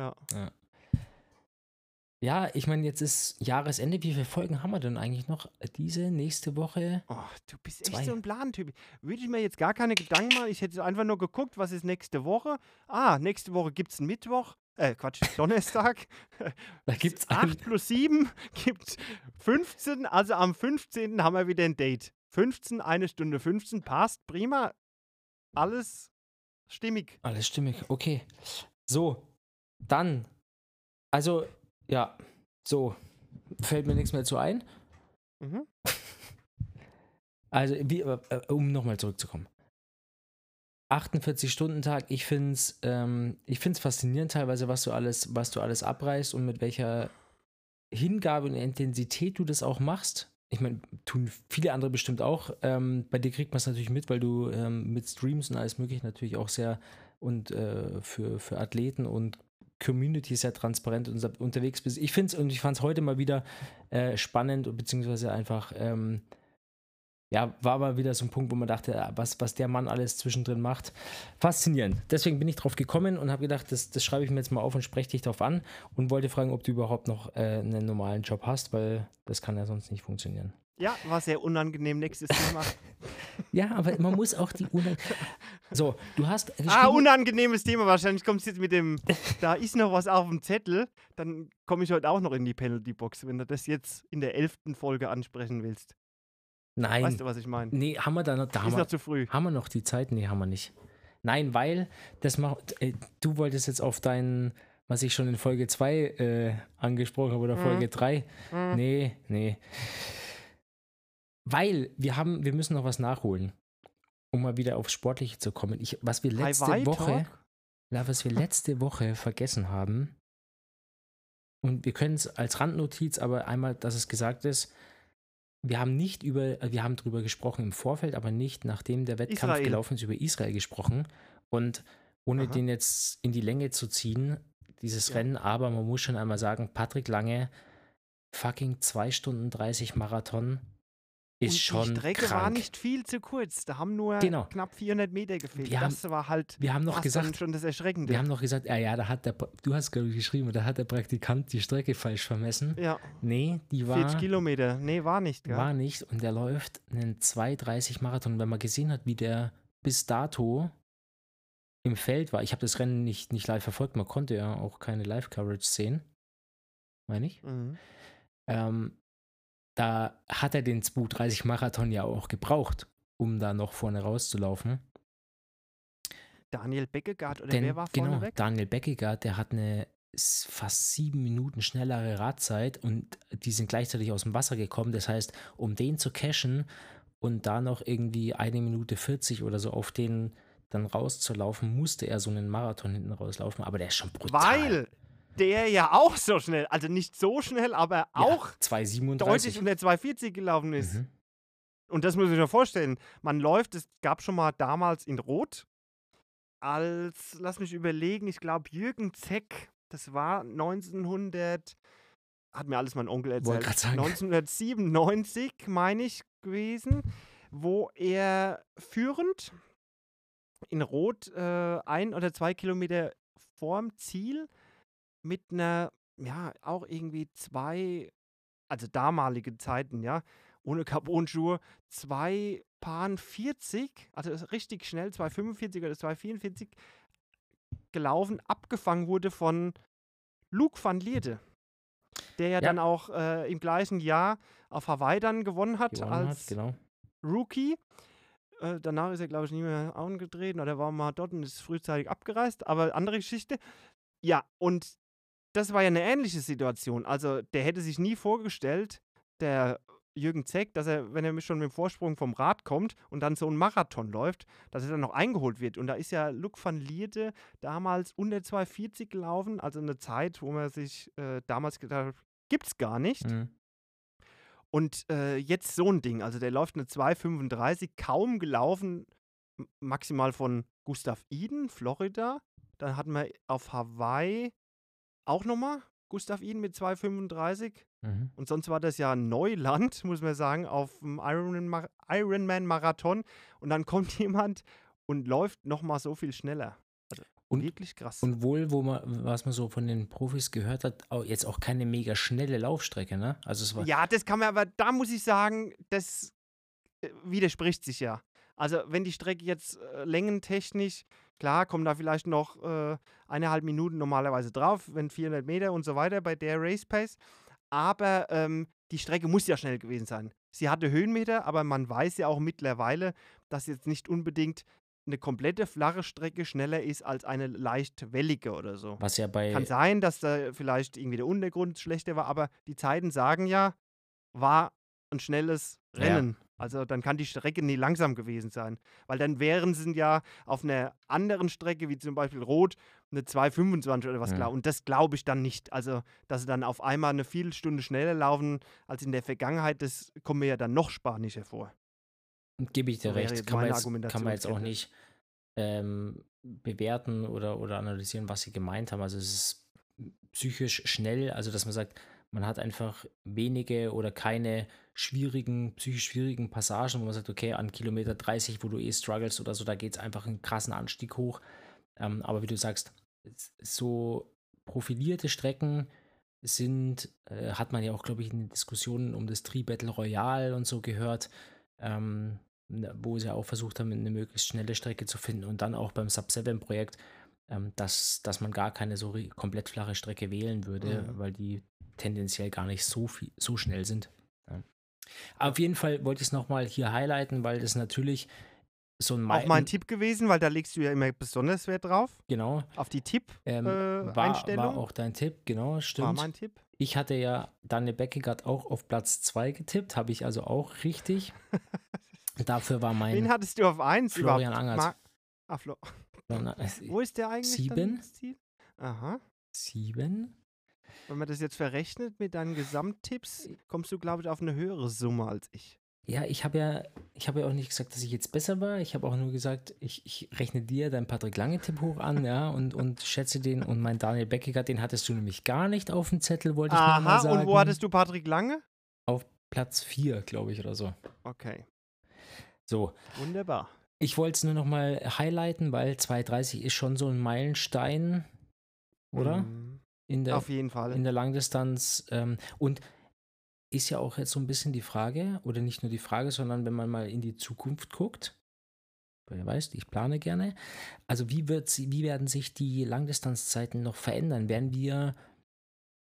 ja. Ja, ich meine, jetzt ist Jahresende. Wie viele Folgen haben wir denn eigentlich noch? Diese, nächste Woche? Oh, du bist echt Zwei. so ein Plantyp. Würde ich mir jetzt gar keine Gedanken machen. Ich hätte einfach nur geguckt, was ist nächste Woche. Ah, nächste Woche gibt es einen Mittwoch. Äh, Quatsch, Donnerstag. Da gibt es 8 plus 7 gibt 15. Also am 15. haben wir wieder ein Date. 15, eine Stunde 15. Passt, prima. Alles stimmig. Alles stimmig, okay. So, dann. Also, ja, so. Fällt mir nichts mehr zu ein. Mhm. Also, wie, äh, um nochmal zurückzukommen. 48-Stunden-Tag, ich finde es ähm, ich find's faszinierend teilweise, was du, alles, was du alles abreißt und mit welcher Hingabe und Intensität du das auch machst. Ich meine, tun viele andere bestimmt auch. Ähm, bei dir kriegt man es natürlich mit, weil du ähm, mit Streams und alles mögliche natürlich auch sehr und äh, für, für Athleten und Community sehr transparent und unterwegs bist. Ich finde es und ich fand es heute mal wieder äh, spannend, beziehungsweise einfach ähm, ja, war mal wieder so ein Punkt, wo man dachte, ja, was, was der Mann alles zwischendrin macht. Faszinierend. Deswegen bin ich drauf gekommen und habe gedacht, das, das schreibe ich mir jetzt mal auf und spreche dich drauf an und wollte fragen, ob du überhaupt noch äh, einen normalen Job hast, weil das kann ja sonst nicht funktionieren. Ja, war sehr unangenehm. Nächstes Thema. Ja, aber man muss auch die Una So, du hast. ah, unangenehmes Thema. Wahrscheinlich kommt es jetzt mit dem, da ist noch was auf dem Zettel. Dann komme ich heute auch noch in die Penalty-Box, wenn du das jetzt in der elften Folge ansprechen willst. Nein. Weißt du, was ich meine? Nee, haben wir da noch. Da Ist noch zu früh. haben wir noch die Zeit? Nee, haben wir nicht. Nein, weil das macht. Äh, du wolltest jetzt auf deinen, was ich schon in Folge 2 äh, angesprochen habe oder Mhm. Folge 3. Mhm. Nee, nee. Weil wir haben, wir müssen noch was nachholen, um mal wieder aufs Sportliche zu kommen. Ich, was wir letzte Woche, ja, was wir letzte Woche vergessen haben, und wir können es als Randnotiz, aber einmal, dass es gesagt ist, wir haben nicht über, äh, wir haben darüber gesprochen im Vorfeld, aber nicht nachdem der Wettkampf Israel. gelaufen ist, über Israel gesprochen. Und ohne Aha. den jetzt in die Länge zu ziehen, dieses Ja. Rennen, aber man muss schon einmal sagen, Patrick Lange, fucking 2 Stunden 30 Marathon, ist und schon die Strecke krank. war nicht viel zu kurz. Da haben nur Genau. knapp 400 Meter gefehlt. Wir haben- das war halt wir haben noch gesagt- schon das Erschreckende. Wir haben noch gesagt, ja, ja, da hat der, du hast glaube ich geschrieben, da hat der Praktikant die Strecke falsch vermessen. ja, Nee, die 40 war, Kilometer. Nee, war nicht. Gell? war nicht und der läuft einen 2,30 Marathon. Wenn man gesehen hat, wie der bis dato im Feld war, ich habe das Rennen nicht, nicht live verfolgt, man konnte ja auch keine Live-Coverage sehen, meine ich. Mhm. Ähm, da hat er den 230 Marathon ja auch gebraucht, um da noch vorne rauszulaufen. Daniel Beckegaard oder Denn wer war vorne genau, weg? Daniel Beckegaard, der hat eine fast sieben Minuten schnellere Radzeit und die sind gleichzeitig aus dem Wasser gekommen. Das heißt, um den zu cashen und da noch irgendwie eine Minute 40 oder so auf den dann rauszulaufen, musste er so einen Marathon hinten rauslaufen. Aber der ist schon brutal. Weil der ja auch so schnell, also nicht so schnell, aber ja, auch 2,37. deutlich unter 240 gelaufen ist. Mhm. Und das muss ich mir vorstellen. Man läuft, es gab schon mal damals in Rot, als, lass mich überlegen, ich glaube Jürgen Zeck, das war 1900, hat mir alles mein Onkel erzählt, grad sagen. 1997, meine ich, gewesen, wo er führend in Rot äh, ein oder zwei Kilometer vorm Ziel mit einer, ja, auch irgendwie zwei, also damalige Zeiten, ja, ohne Carbonschuhe, zwei Paaren 40, also richtig schnell, 245 oder 244 gelaufen, abgefangen wurde von Luke van Lierde, der ja, Ja. dann auch äh, im gleichen Jahr auf Hawaii dann gewonnen hat Gewonnen als hat, genau. Rookie. Äh, danach ist er, glaube ich, nie mehr angetreten oder war mal dort und ist frühzeitig abgereist, aber andere Geschichte. Ja, und das war ja eine ähnliche Situation. Also, der hätte sich nie vorgestellt, der Jürgen Zeck, dass er, wenn er schon mit dem Vorsprung vom Rad kommt und dann so einen Marathon läuft, dass er dann noch eingeholt wird. Und da ist ja Luc van Lierde damals unter 240 gelaufen, also eine Zeit, wo man sich äh, damals gedacht hat, gibt's gar nicht. Mhm. Und äh, jetzt so ein Ding. Also der läuft eine 2,35, kaum gelaufen, maximal von Gustav Iden, Florida. Dann hatten wir auf Hawaii auch nochmal Gustav Iden mit 2,35. Mhm. Und sonst war das ja Neuland, muss man sagen, auf dem Ironman- Ironman-Marathon. Und dann kommt jemand und läuft nochmal so viel schneller. Also Und- wirklich krass. Und wohl, wo man, was man so von den Profis gehört hat, auch jetzt auch keine mega schnelle Laufstrecke, ne? Also es war Ja, das kann man, aber da muss ich sagen, das äh, widerspricht sich ja. Also, wenn die Strecke jetzt äh, längentechnisch, klar, kommen da vielleicht noch äh, eineinhalb Minuten normalerweise drauf, wenn 400 Meter und so weiter bei der Race Pace. Aber ähm, die Strecke muss ja schnell gewesen sein. Sie hatte Höhenmeter, aber man weiß ja auch mittlerweile, dass jetzt nicht unbedingt eine komplette flache Strecke schneller ist als eine leicht wellige oder so. was ja bei Kann sein, dass da vielleicht irgendwie der Untergrund schlechter war, aber die Zeiten sagen ja, war ein schnelles Ja. Rennen. Also dann kann die Strecke nie langsam gewesen sein. Weil dann wären sie ja auf einer anderen Strecke, wie zum Beispiel Rot, eine 2,25 oder was Mhm. klar. Und das glaube ich dann nicht. Also, dass sie dann auf einmal eine Viertelstunde schneller laufen als in der Vergangenheit, das kommt mir ja dann noch spanischer vor. gebe ich dir So recht, kann man, jetzt, kann man jetzt auch nicht ähm, bewerten oder, oder analysieren, was sie gemeint haben. Also es ist psychisch schnell, also dass man sagt, man hat einfach wenige oder keine schwierigen, psychisch schwierigen Passagen, wo man sagt, okay, an Kilometer 30, wo du eh struggles oder so, da geht es einfach einen krassen Anstieg hoch. Ähm, aber wie du sagst, so profilierte Strecken sind, äh, hat man ja auch, glaube ich, in den Diskussionen um das Tri-Battle Royale und so gehört, ähm, ne, wo sie auch versucht haben, eine möglichst schnelle Strecke zu finden und dann auch beim Sub-7-Projekt, ähm, dass, dass man gar keine so komplett flache Strecke wählen würde, Mhm. weil die tendenziell gar nicht so, viel, so schnell sind. Ja. Auf jeden Fall wollte ich es nochmal hier highlighten, weil das natürlich so ein Auch Mei- mein Tipp gewesen, weil da legst du ja immer besonders Wert drauf. Genau, Auf die Tipp. ähm, Äh, war, war auch dein Tipp, genau, stimmt. War mein Tipp. Ich hatte ja Daniel Beckegaard auch auf Platz 2 getippt, habe ich also auch richtig. Dafür war Wen mein hattest du auf 1 Florian überhaupt? Angert. Ma ah, Flo äh, Wo ist der eigentlich? Sieben. Aha. sieben. Wenn man das jetzt verrechnet mit deinen Gesamttipps, kommst du, glaube ich, auf eine höhere Summe als ich. Ja, ich habe ja, ich habe ja auch nicht gesagt, dass ich jetzt besser war. Ich habe auch nur gesagt, ich, ich rechne dir deinen Patrick Lange-Tipp hoch an, ja, und, und schätze den. Und mein Daniel Beckegaard, den hattest du nämlich gar nicht auf dem Zettel, wollte ich nur mal Aha, sagen. und wo hattest du Patrick Lange? Auf Platz 4, glaube ich, oder so. Okay, So, wunderbar. Ich wollte es nur noch mal highlighten, weil 2,30 ist schon so ein Meilenstein, oder? Mhm. In der, Auf jeden Fall. in der Langdistanz. Ähm, und ist ja auch jetzt so ein bisschen die Frage, oder nicht nur die Frage, sondern wenn man mal in die Zukunft guckt, wer weiß, ich plane gerne. Also wie, wird wie werden sich die Langdistanzzeiten noch verändern? Werden wir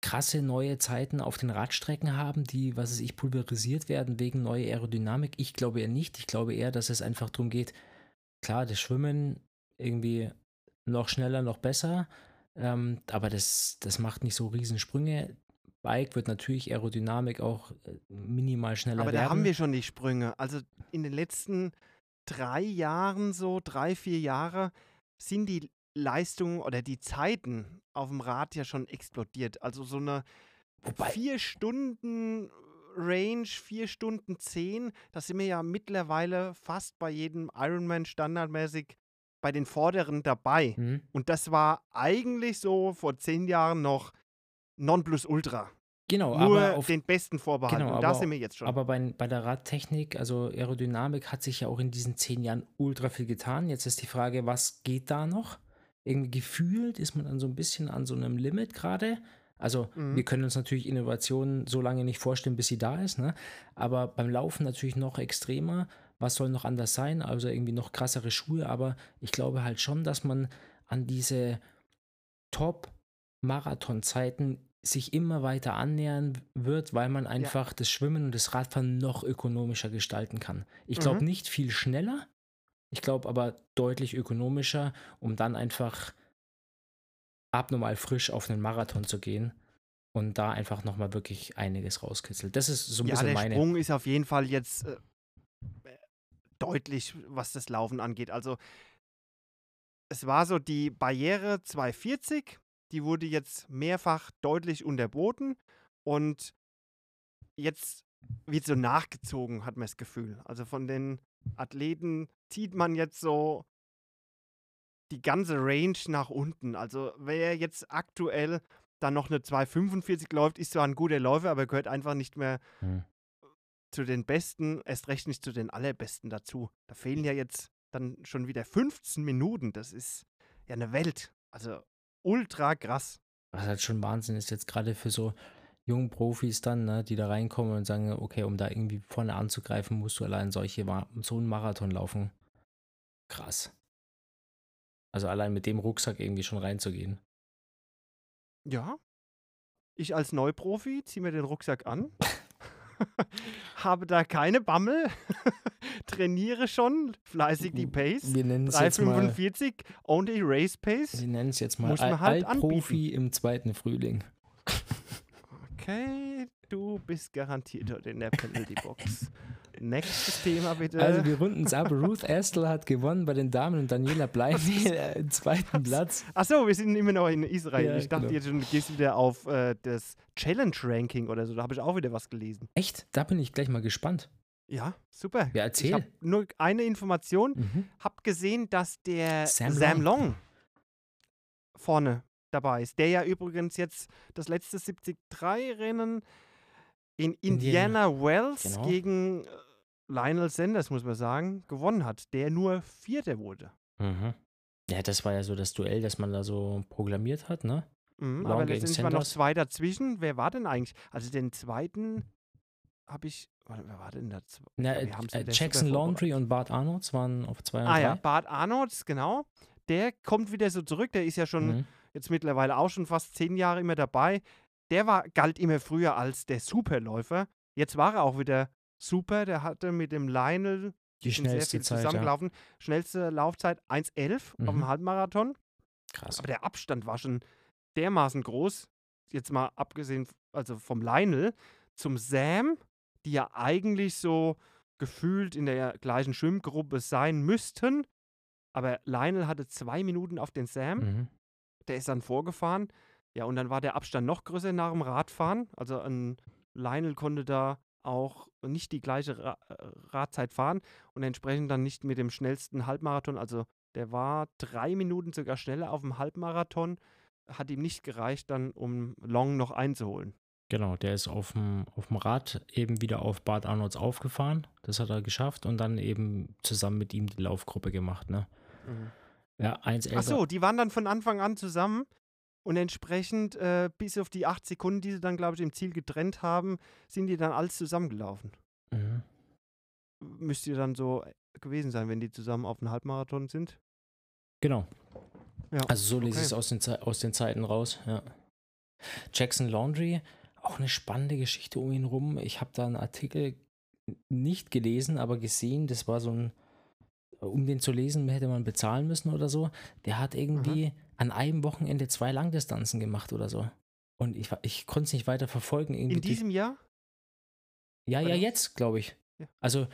krasse neue Zeiten auf den Radstrecken haben, die, was weiß ich, pulverisiert werden wegen neuer Aerodynamik? Ich glaube eher nicht. Ich glaube eher, dass es einfach darum geht, klar, das Schwimmen irgendwie noch schneller, noch besser, ähm, aber das, das macht nicht so Riesensprünge. Bike wird natürlich Aerodynamik auch äh, minimal schneller Aber werden. da haben wir schon die Sprünge. Also in den letzten drei Jahren, so drei, vier Jahre, sind die Leistungen oder die Zeiten auf dem Rad ja schon explodiert. Also so eine Wobei- vier Stunden Range, vier Stunden zehn, da sind wir ja mittlerweile fast bei jedem Ironman standardmäßig bei den Vorderen dabei. Mhm. Und das war eigentlich so vor zehn Jahren noch Nonplusultra. Genau, Nur aber auf, den Besten vorbehalten. genau, Und da aber- sind wir jetzt schon. Aber bei, bei der Radtechnik, also Aerodynamik, hat sich ja auch in diesen zehn Jahren ultra viel getan. Jetzt ist die Frage, was geht da noch? Irgendwie gefühlt ist man dann so ein bisschen an so einem Limit gerade. Also Mhm. wir können uns natürlich Innovationen so lange nicht vorstellen, bis sie da ist. Ne? Aber beim Laufen natürlich noch extremer. Was soll noch anders sein? Also irgendwie noch krassere Schuhe. Aber ich glaube halt schon, dass man an diese Top-Marathon-Zeiten sich immer weiter annähern wird, weil man einfach das Schwimmen und das Radfahren noch ökonomischer gestalten kann. Ich glaube Mhm. nicht viel schneller, ich glaube aber deutlich ökonomischer, um dann einfach abnormal frisch auf einen Marathon zu gehen und da einfach nochmal wirklich einiges rauskitzelt. Das ist so ein ja, bisschen der meine. Sprung ist auf jeden Fall jetzt äh, deutlich, was das Laufen angeht. Also es war so die Barriere 240, die wurde jetzt mehrfach deutlich unterboten und jetzt wird so nachgezogen, hat man das Gefühl. Also von den Athleten zieht man jetzt so die ganze Range nach unten. Also wer jetzt aktuell dann noch eine 245 läuft, ist zwar ein guter Läufer, aber gehört einfach nicht mehr Hm. zu den Besten, erst recht nicht zu den Allerbesten dazu. Da fehlen ja jetzt dann schon wieder 15 Minuten. Das ist ja eine Welt. Also ultra krass. Was halt schon Wahnsinn ist jetzt gerade für so jungen Profis dann, ne, die da reinkommen und sagen, okay, um da irgendwie vorne anzugreifen, musst du allein solche so einen Marathon laufen. Krass. Also allein mit dem Rucksack irgendwie schon reinzugehen. Ja. Ich als Neuprofi ziehe mir den Rucksack an. habe da keine Bammel. Trainiere schon fleißig die Pace. Wir nennen es jetzt mal, 3,45, only race pace. wir nennen es jetzt mal Muss man Al halt Altprofi im zweiten Frühling. Okay, du bist garantiert dort in der Penalty-Box. Nächstes Thema bitte. Also wir runden es ab. Ruth Astle hat gewonnen bei den Damen und Daniela Bleini äh, im zweiten Platz. Achso, wir sind immer noch in Israel. Ja, ich dachte genau. jetzt schon, du gehst wieder auf äh, das Challenge-Ranking oder so. Da habe ich auch wieder was gelesen. Echt? Da bin ich gleich mal gespannt. Ja, super. Ja, Ich erzähl. habe nur eine Information. Mhm. Hab gesehen, dass der Sam Sam, Long. Long. vorne dabei ist. Der ja übrigens jetzt das letzte 73-Rennen in Indiana. Indiana Wells Genau. gegen äh, Lionel Sanders, muss man sagen, gewonnen hat. Der nur Vierter wurde. Mhm. Ja, das war ja so das Duell, das man da so programmiert hat, ne? Mhm, aber letztendlich war noch zwei dazwischen. Wer war denn eigentlich? Also den zweiten habe ich. Warte, wer war denn da? Na, äh, äh, Jackson Laundry und Bart Arnolds waren auf zwei und Ah drei. ja, Bart Arnolds, genau. Der kommt wieder so zurück. Der ist ja schon Mhm. Jetzt mittlerweile auch schon fast zehn Jahre immer dabei. Der war, galt immer früher als der Superläufer. Jetzt war er auch wieder super. Der hatte mit dem Lionel Die schnellste viel Zeit, ja. zusammengelaufen. Schnellste Laufzeit 1,11 auf Mhm. dem Halbmarathon. Krass. Aber der Abstand war schon dermaßen groß. Jetzt mal abgesehen also vom Lionel zum Sam, die ja eigentlich so gefühlt in der gleichen Schwimmgruppe sein müssten. Aber Lionel hatte zwei Minuten auf den Sam. Mhm. Der ist dann vorgefahren. Ja, und dann war der Abstand noch größer nach dem Radfahren. Also ein Lionel konnte da auch nicht die gleiche Ra äh, Radzeit fahren und entsprechend dann nicht mit dem schnellsten Halbmarathon. Also der war drei Minuten sogar schneller auf dem Halbmarathon. Hat ihm nicht gereicht, dann um Long noch einzuholen. Genau, der ist auf dem, auf dem Rad eben wieder auf Bad Arnolds aufgefahren. Das hat er geschafft und dann eben zusammen mit ihm die Laufgruppe gemacht, ne? Mhm. Ja, 1,11. Ach so, die waren dann von Anfang an zusammen und entsprechend äh, bis auf die acht Sekunden, die sie dann, glaube ich, im Ziel getrennt haben, sind die dann alles zusammengelaufen. Mhm. Müsste dann so gewesen sein, wenn die zusammen auf einen Halbmarathon sind. Genau. Ja. Also so lese okay. ich es aus den, Ze- aus den Zeiten raus, ja. Jackson Laundry, auch eine spannende Geschichte um ihn rum. Ich habe da einen Artikel nicht gelesen, aber gesehen, das war so ein, um den zu lesen, hätte man bezahlen müssen oder so. Der hat irgendwie an einem Wochenende zwei Langdistanzen gemacht oder so. Und ich, ich konnte es nicht weiter verfolgen. Irgendwie In die- diesem Jahr? ja, ja, oder? jetzt, glaube ich. Ja. Also,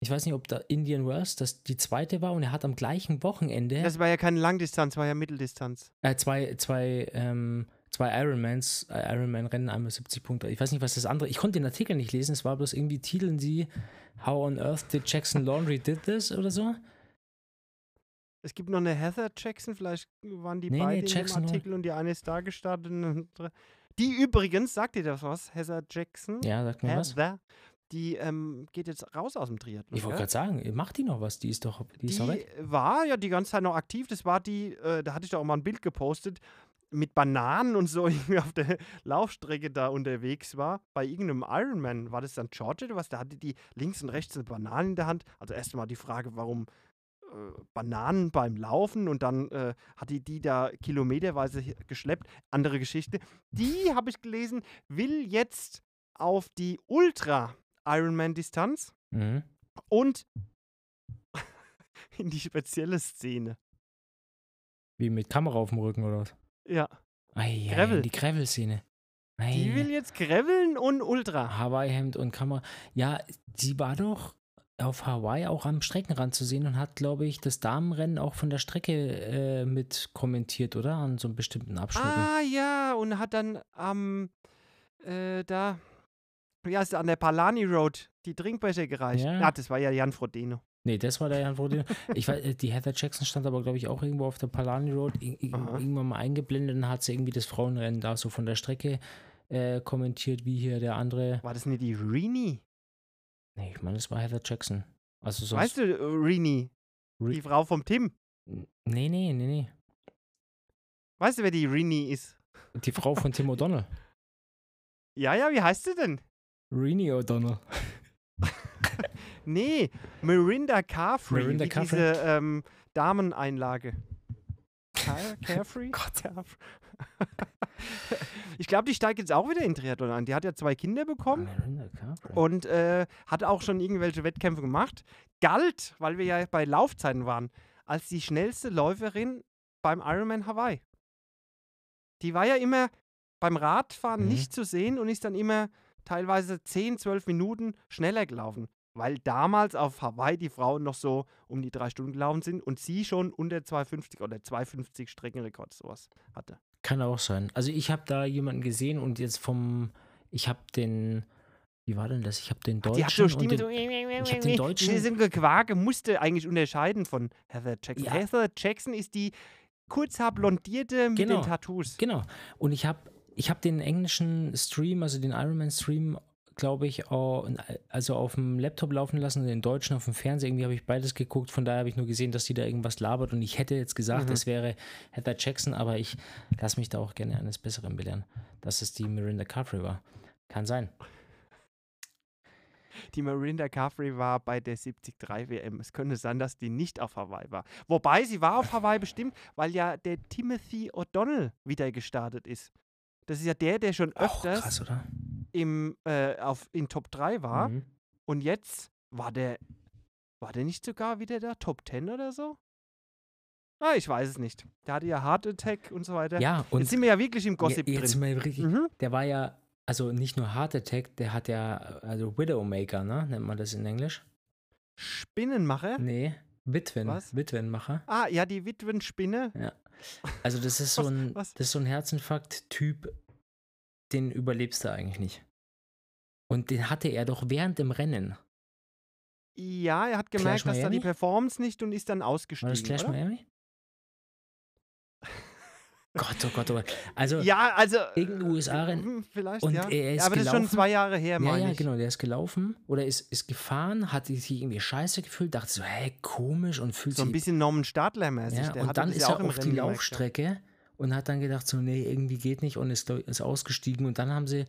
ich weiß nicht, ob da Indian Wells das die zweite war und er hat am gleichen Wochenende Das war ja keine Langdistanz, war ja Mitteldistanz. äh, zwei, zwei, ähm, zwei Ironmans, äh, Ironman-Rennen, einmal 70 Punkte. Ich weiß nicht, was das andere. Ich konnte den Artikel nicht lesen, es war bloß irgendwie titeln sie How on Earth did Jackson Laundry did this oder so. Es gibt noch eine Heather Jackson, vielleicht waren die Nee, nee, beide in Jackson dem war- Artikel und die eine ist da gestartet. die Die übrigens, sagt ihr das was? Heather Jackson? Ja, sagt mir was. Heather, die ähm, geht jetzt raus aus dem Triathlon. Ich wollte gerade sagen, macht die noch was? Die ist doch, die ist doch Die weg. war ja die ganze Zeit noch aktiv. Das war die, äh, da hatte ich doch auch mal ein Bild gepostet, mit Bananen und so irgendwie auf der Laufstrecke da unterwegs war. Bei irgendeinem Ironman, war das dann Georgia oder was? Da hatte die links und rechts eine Banane in der Hand. Also erstmal die Frage, warum äh, Bananen beim Laufen und dann äh, hat die die da kilometerweise geschleppt. Andere Geschichte. Die, habe ich gelesen, will jetzt auf die Ultra-Ironman-Distanz Mhm. und in die spezielle Szene. Wie mit Kamera auf dem Rücken oder was? Ja, Ei, Gravel. Die Gravel-Szene. Die will jetzt Graveln und Ultra. Hawaii-Hemd und Kamera. Ja, sie war doch auf Hawaii auch am Streckenrand zu sehen und hat, glaube ich, das Damenrennen auch von der Strecke äh, mit kommentiert, oder? An so einem bestimmten Abschnitten. Ah ja, und hat dann am, äh, da, wie heißt der, an der Palani Road die Trinkbecher gereicht. Ja. Ja, das war ja Jan Frodeno. Nee, das war der Jan Frodeno. Ich weiß, äh, die Heather Jackson stand aber, glaube ich, auch irgendwo auf der Palani Road, ir- ir- Aha. irgendwann mal eingeblendet und hat sie irgendwie das Frauenrennen da so von der Strecke äh, kommentiert, wie hier der andere. War das nicht die Rini? Nee, ich meine, das war Heather Jackson. Also sonst. Weißt du, äh, Rini? Ri- Die Frau vom Tim. Nee, nee, nee, nee. Weißt du, wer die Rini ist? Die Frau von Tim O'Donnell. Ja, ja, wie heißt sie denn? Rini O'Donnell. Nee, Mirinda Carfree. Mirinda Carfree? diese ähm, Dameneinlage. Car Carefree? Gott. Ich glaube, die steigt jetzt auch wieder in Triathlon ein. Die hat ja zwei Kinder bekommen und äh, hat auch schon irgendwelche Wettkämpfe gemacht. Galt, weil wir ja bei Laufzeiten waren, als die schnellste Läuferin beim Ironman Hawaii. Die war ja immer beim Radfahren Mhm. nicht zu sehen und ist dann immer teilweise 10, 12 Minuten schneller gelaufen. Weil damals auf Hawaii die Frauen noch so um die drei Stunden gelaufen sind und sie schon unter 2,50 oder 2,50 Streckenrekord sowas hatte. Kann auch sein. Also ich habe da jemanden gesehen und jetzt vom, ich habe den, wie war denn das? Ich habe den Deutschen die hat so Stimme den, so. ich hab den Deutschen- Diese Gequake musste eigentlich unterscheiden von Heather Jackson. Ja. Heather Jackson ist die kurzhaar blondierte mit Genau. den Tattoos. genau. Und ich habe, ich habe den englischen Stream, also den Ironman Stream, glaube ich, auch, also auf dem Laptop laufen lassen und den deutschen auf dem Fernseher. Irgendwie habe ich beides geguckt. Von daher habe ich nur gesehen, dass die da irgendwas labert und ich hätte jetzt gesagt, Mhm. es wäre Heather Jackson, aber ich lasse mich da auch gerne eines Besseren belehren, dass es die Miranda Carfrey war. Kann sein. Die Mirinda Carfrey war bei der 73 WM. Es könnte sein, dass die nicht auf Hawaii war. Wobei sie war auf Hawaii bestimmt, weil ja der Timothy O'Donnell wieder gestartet ist. Das ist ja der, der schon Auch öfters krass, oder? Im, äh, auf, in Top 3 war. Mhm. Und jetzt war der, war der nicht sogar wieder da? Top 10 oder so? Ah, ich weiß es nicht. Der hatte ja Heart Attack und so weiter. Ja, und jetzt sind wir ja wirklich im Gossip je- jetzt drin. mal richtig, Mhm. der war ja, also nicht nur Heart Attack, der hat ja, also Widowmaker, ne? Nennt man das in Englisch? Spinnenmacher? Nee, Witwen, Was? Witwenmacher. Ah, ja, die Witwenspinne. Also das ist so Was- ein, was? das ist so ein Herzinfarkt-Typ, den überlebst du eigentlich nicht. Und den hatte er doch während dem Rennen. Ja, er hat gemerkt, Clash dass da die? Performance nicht und ist dann War ausgestiegen. das Clash oder? Miami? Gott, oh Gott, oh Gott. Also, Ja, also. irgendein USA-Rennen. hm, Vielleicht, Und ja. er ist ja. Aber das ist schon gelaufen. zwei Jahre her, Ja, meine ja, ich. genau. Der ist gelaufen oder ist, ist gefahren, hat sich irgendwie scheiße gefühlt, dachte so, hä, komisch und fühlt So ein sich. bisschen Norman Stadler-mäßig. ja, und dann ist ja auch er auf die ja. Laufstrecke und hat dann gedacht, so, nee, irgendwie geht nicht und ist, ist ausgestiegen und dann haben sie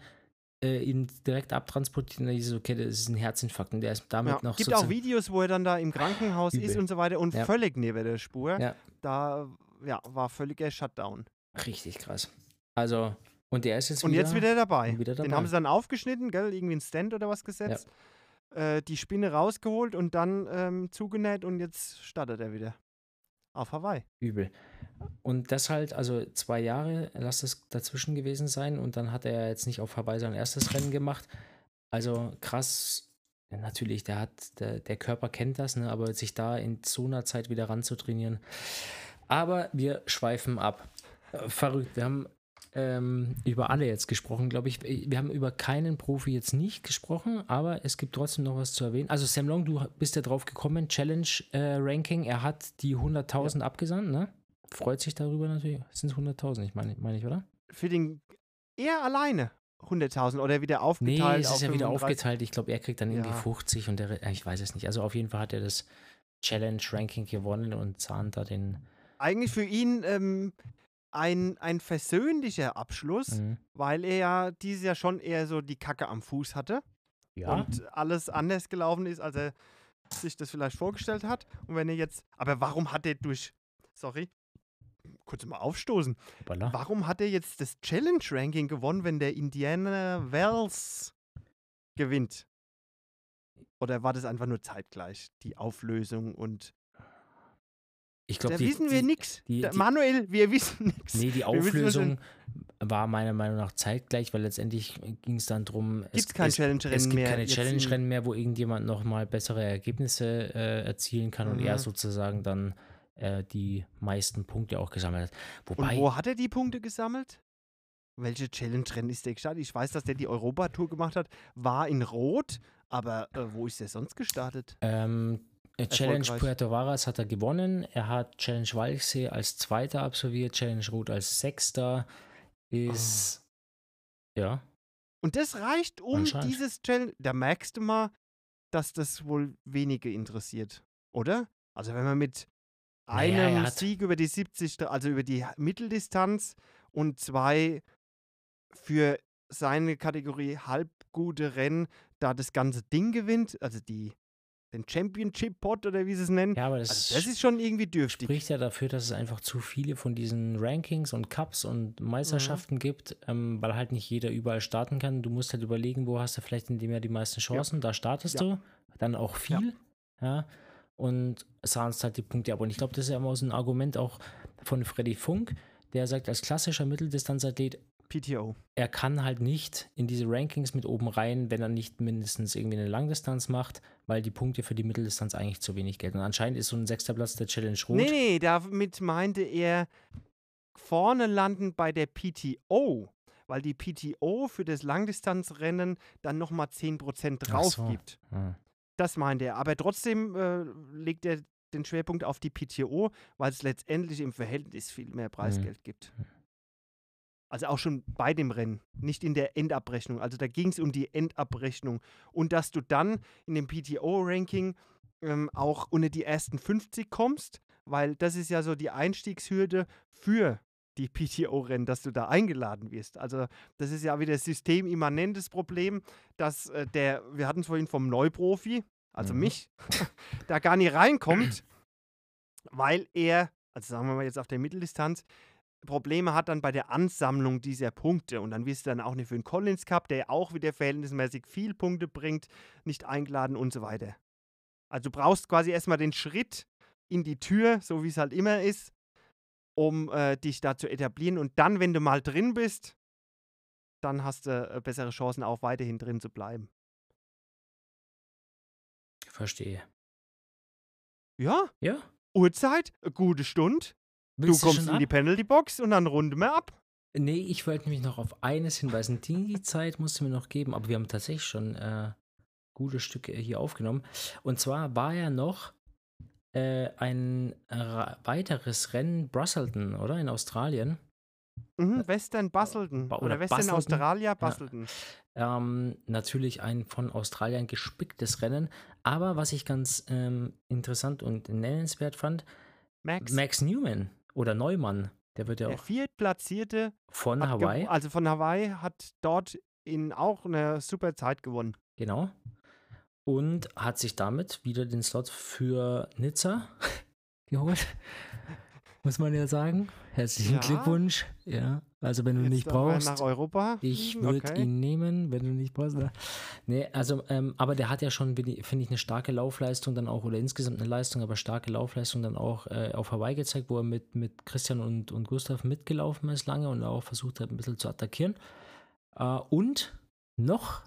äh, ihn direkt abtransportiert und dann hieß es, okay, das ist ein Herzinfarkt und der ist damit Ja. noch Gibt auch Videos, wo er dann da im Krankenhaus ist Übel. und so weiter und Ja. völlig neben der Spur. Ja. Da ja, war völliger Shutdown. Richtig krass. Also, und der ist jetzt Und wieder. jetzt wieder dabei. wieder Den dabei. haben sie dann aufgeschnitten, gell? Irgendwie einen Stand oder was gesetzt. Äh, die Spinne rausgeholt und dann ähm, zugenäht und jetzt startet er wieder. Auf Hawaii. Übel. Und das halt, also zwei Jahre, lass es dazwischen gewesen sein und dann hat er jetzt nicht auf Hawaii sein erstes Rennen gemacht. Also krass, Ja, natürlich, der hat, der, der Körper kennt das, ne, aber sich da in so einer Zeit wieder ranzutrainieren. Aber wir schweifen ab. Äh, Verrückt, wir haben ähm, über alle jetzt gesprochen, glaube ich. Wir haben über keinen Profi jetzt nicht gesprochen, aber es gibt trotzdem noch was zu erwähnen. Also Sam Long, du bist ja drauf gekommen, Challenge äh, Ranking, er hat die 100.000 abgesandt, ne? Freut sich darüber natürlich. Sind es 100.000, ich meine, meine ich, oder? Für den er alleine 100.000 oder wieder aufgeteilt. Nee, es ist ja wieder 35. aufgeteilt. Ich glaube, er kriegt dann irgendwie Ja. 50 und der, ich weiß es nicht. Also auf jeden Fall hat er das Challenge Ranking gewonnen und zahnt da den. Eigentlich für ihn ähm, ein, ein versöhnlicher Abschluss, Mhm. weil er ja dieses Jahr schon eher so die Kacke am Fuß hatte. Ja, und alles anders gelaufen ist, als er sich das vielleicht vorgestellt hat. Und wenn er jetzt, aber warum hat er durch, sorry, kurz mal aufstoßen, hoppala. warum hat er jetzt das Challenge-Ranking gewonnen, wenn der Indiana Wells gewinnt? Oder war das einfach nur zeitgleich, die Auflösung und ich da glaube, die, wissen wir nichts. Manuel, wir wissen nichts. Nee, die Auflösung war meiner Meinung nach zeitgleich, weil letztendlich ging es dann darum, es, kein es, Challenge-Rennen es gibt mehr keine Challenge-Rennen mehr, wo irgendjemand nochmal bessere Ergebnisse äh, erzielen kann und er Mhm. sozusagen dann äh, die meisten Punkte auch gesammelt hat. Und Wobei, wo hat er die Punkte gesammelt? Welche Challenge-Rennen ist der gestartet? Ich weiß, dass der die Europatour gemacht hat, war in Rot, aber äh, wo ist der sonst gestartet? Ähm, äh, Challenge. Puerto Varas hat er gewonnen. Er hat Challenge Walchsee als Zweiter absolviert, Challenge Rot als Sechster. Ist. Ja. Und das reicht um dieses Challenge. Da merkst du mal, dass das wohl wenige interessiert, oder? Also wenn man mit einem hat- Sieg über die 70, Sta- also über die Mitteldistanz und zwei für seine Kategorie halbgute Rennen, da das ganze Ding gewinnt, also die den Championship Pot oder wie sie es nennen. Ja, aber das, also das ist schon irgendwie dürftig. spricht ja dafür, dass es einfach zu viele von diesen Rankings und Cups und Meisterschaften gibt, ähm, weil halt nicht jeder überall starten kann. Du musst halt überlegen, wo hast du vielleicht in dem Jahr die meisten Chancen. Da startest Ja. du, dann auch viel, ja, und sahnst halt die Punkte ab. Und ich glaube, das ist ja immer so ein Argument auch von Freddy Funk, der sagt, als klassischer Mitteldistanzathlet, PTO. er kann halt nicht in diese Rankings mit oben rein, wenn er nicht mindestens irgendwie eine Langdistanz macht, weil die Punkte für die Mitteldistanz eigentlich zu wenig gelten. Und anscheinend ist so ein sechster Platz der Challenge Rot. Nee, nee, damit meinte er vorne landen bei der PTO, weil die PTO für das Langdistanzrennen dann nochmal 10% Ach drauf so. gibt. Ah. Das meinte er. Aber trotzdem äh, legt er den Schwerpunkt auf die PTO, weil es letztendlich im Verhältnis viel mehr Preisgeld gibt. Also auch schon bei dem Rennen, nicht in der Endabrechnung. Also da ging es um die Endabrechnung. Und dass du dann in dem PTO-Ranking ähm, auch unter die ersten 50 kommst, weil das ist ja so die Einstiegshürde für die PTO-Rennen, dass du da eingeladen wirst. Also das ist ja wieder systemimmanentes Problem, dass äh, der, wir hatten es vorhin vom Neuprofi, also Mhm. mich, da gar nicht reinkommt, weil er, also sagen wir mal jetzt auf der Mitteldistanz, Probleme hat dann bei der Ansammlung dieser Punkte. Und dann wirst du dann auch nicht für den Collins Cup, der auch wieder verhältnismäßig viel Punkte bringt, nicht eingeladen und so weiter. Also du brauchst quasi erstmal den Schritt in die Tür, so wie es halt immer ist, um äh, dich da zu etablieren. Und dann, wenn du mal drin bist, dann hast du äh, bessere Chancen, auch weiterhin drin zu bleiben. Verstehe. Ja, Ja. Uhrzeit, gute Stunde. Willst du kommst in die ab? Penalty Box und dann runden wir ab. Nee, ich wollte nämlich noch auf eines hinweisen. Die Zeit musst du mir noch geben, aber wir haben tatsächlich schon äh, gute Stücke hier aufgenommen. Und zwar war ja noch äh, ein weiteres Rennen Brusselton, oder? In Australien. Mhm, Western Basselton. Ba- Oder, oder Western Basselton. Australia Basselton. Ähm, natürlich ein von Australiern gespicktes Rennen. Aber was ich ganz ähm, interessant und nennenswert fand, Max, Max Newman oder Neumann, der wird ja der auch Viertplatzierte von Hawaii, also von Hawaii, hat dort in auch eine super Zeit gewonnen. genau. Und hat sich damit wieder den Slot für Nizza geholt. Muss man ja sagen. Herzlichen Ja. Glückwunsch. Ja, also wenn du Jetzt nicht brauchst. nach Europa. Ich fliegen, würde okay. ihn nehmen, wenn du nicht brauchst. Ne? Nee, also, ähm, aber der hat ja schon, finde ich, eine starke Laufleistung dann auch, oder insgesamt eine Leistung, aber starke Laufleistung dann auch äh, auf Hawaii gezeigt, wo er mit, mit Christian und, und Gustav mitgelaufen ist lange und auch versucht hat, ein bisschen zu attackieren. Äh, und noch,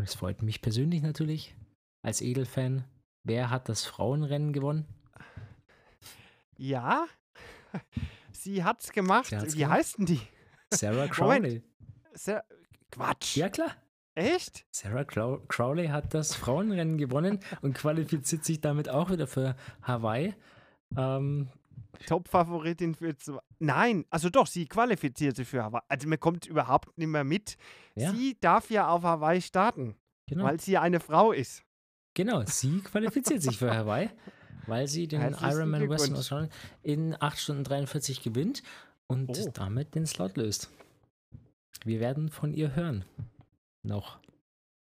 und es freut mich persönlich natürlich, als Edelfan, wer hat das Frauenrennen gewonnen? Ja, sie hat's gemacht. Sie hat's Wie gemacht. heißt denn die? Sarah Crowley. Sehr, Quatsch. Ja, klar. Echt? Sarah Crow Crowley hat das Frauenrennen gewonnen und qualifiziert sich damit auch wieder für Hawaii. Ähm, Top-Favoritin für zwei. Nein, also doch, sie qualifiziert sich für Hawaii. Also man kommt überhaupt nicht mehr mit. ja, Sie darf ja auf Hawaii starten, genau. weil sie eine Frau ist. genau, sie qualifiziert sich für Hawaii, weil sie den Ironman Western. Australien in 8 Stunden 43 gewinnt und Oh. damit den Slot löst. Wir werden von ihr hören. Noch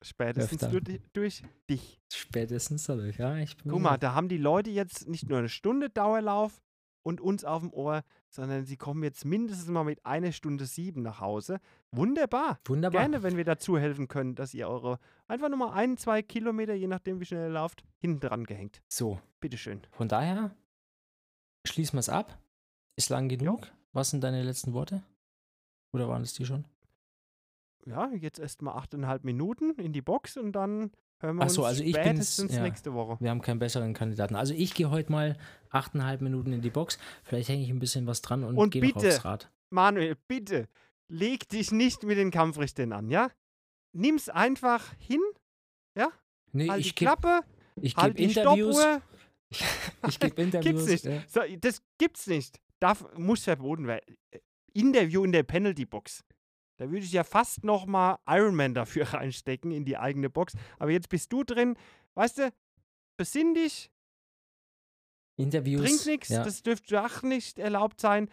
Spätestens durch, durch dich. spätestens dadurch. Ja, ich bin Guck mal, da haben die Leute jetzt nicht nur eine Stunde Dauerlauf und uns auf dem Ohr, sondern sie kommen jetzt mindestens mal mit einer Stunde sieben nach Hause. Wunderbar. wunderbar. Gerne, wenn wir dazu helfen können, dass ihr eure einfach nur mal ein, zwei Kilometer, je nachdem wie schnell ihr lauft, hinten dran gehängt. So, Bitteschön. von daher schließen wir es ab. Ist lang genug. Was sind deine letzten Worte? Oder waren es die schon? Ja, jetzt erst mal achteinhalb Minuten in die Box und dann hören wir Ach so, uns also ich bin's, spätestens ja. nächste Woche. Wir haben keinen besseren Kandidaten. Also ich gehe heute mal achteinhalb Minuten in die Box. Vielleicht hänge ich ein bisschen was dran und, Und gehe noch aufs Rad. Manuel, bitte, leg dich nicht mit den Kampfrichtern an, ja? Nimm's einfach hin, Nee, halt ich die Klappe, ich halt die Interviews. Stoppuhr. Ich gebe Interviews. Gibt's nicht. äh, So, das gibt's nicht. Darf, muss verboten werden. Interview in der Penalty-Box. Da würde ich ja fast noch mal Ironman dafür reinstecken in die eigene Box. Aber jetzt bist du drin. Weißt du, besinn dich, Interviews. trink nichts. Ja. Das dürfte auch nicht erlaubt sein.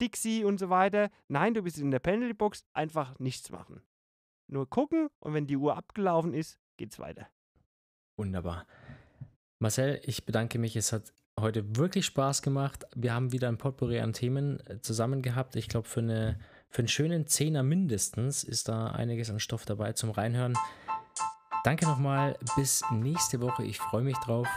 Dixie und so weiter. Nein, du bist in der Penalty-Box. Einfach nichts machen. Nur gucken und wenn die Uhr abgelaufen ist, geht's weiter. Wunderbar. Marcel, ich bedanke mich. Es hat heute wirklich Spaß gemacht. Wir haben wieder ein Potpourri an Themen äh, zusammen gehabt. Ich glaube, für, eine, für einen schönen Zehner mindestens ist da einiges an Stoff dabei zum Reinhören. Danke nochmal. Bis nächste Woche. Ich freue mich drauf.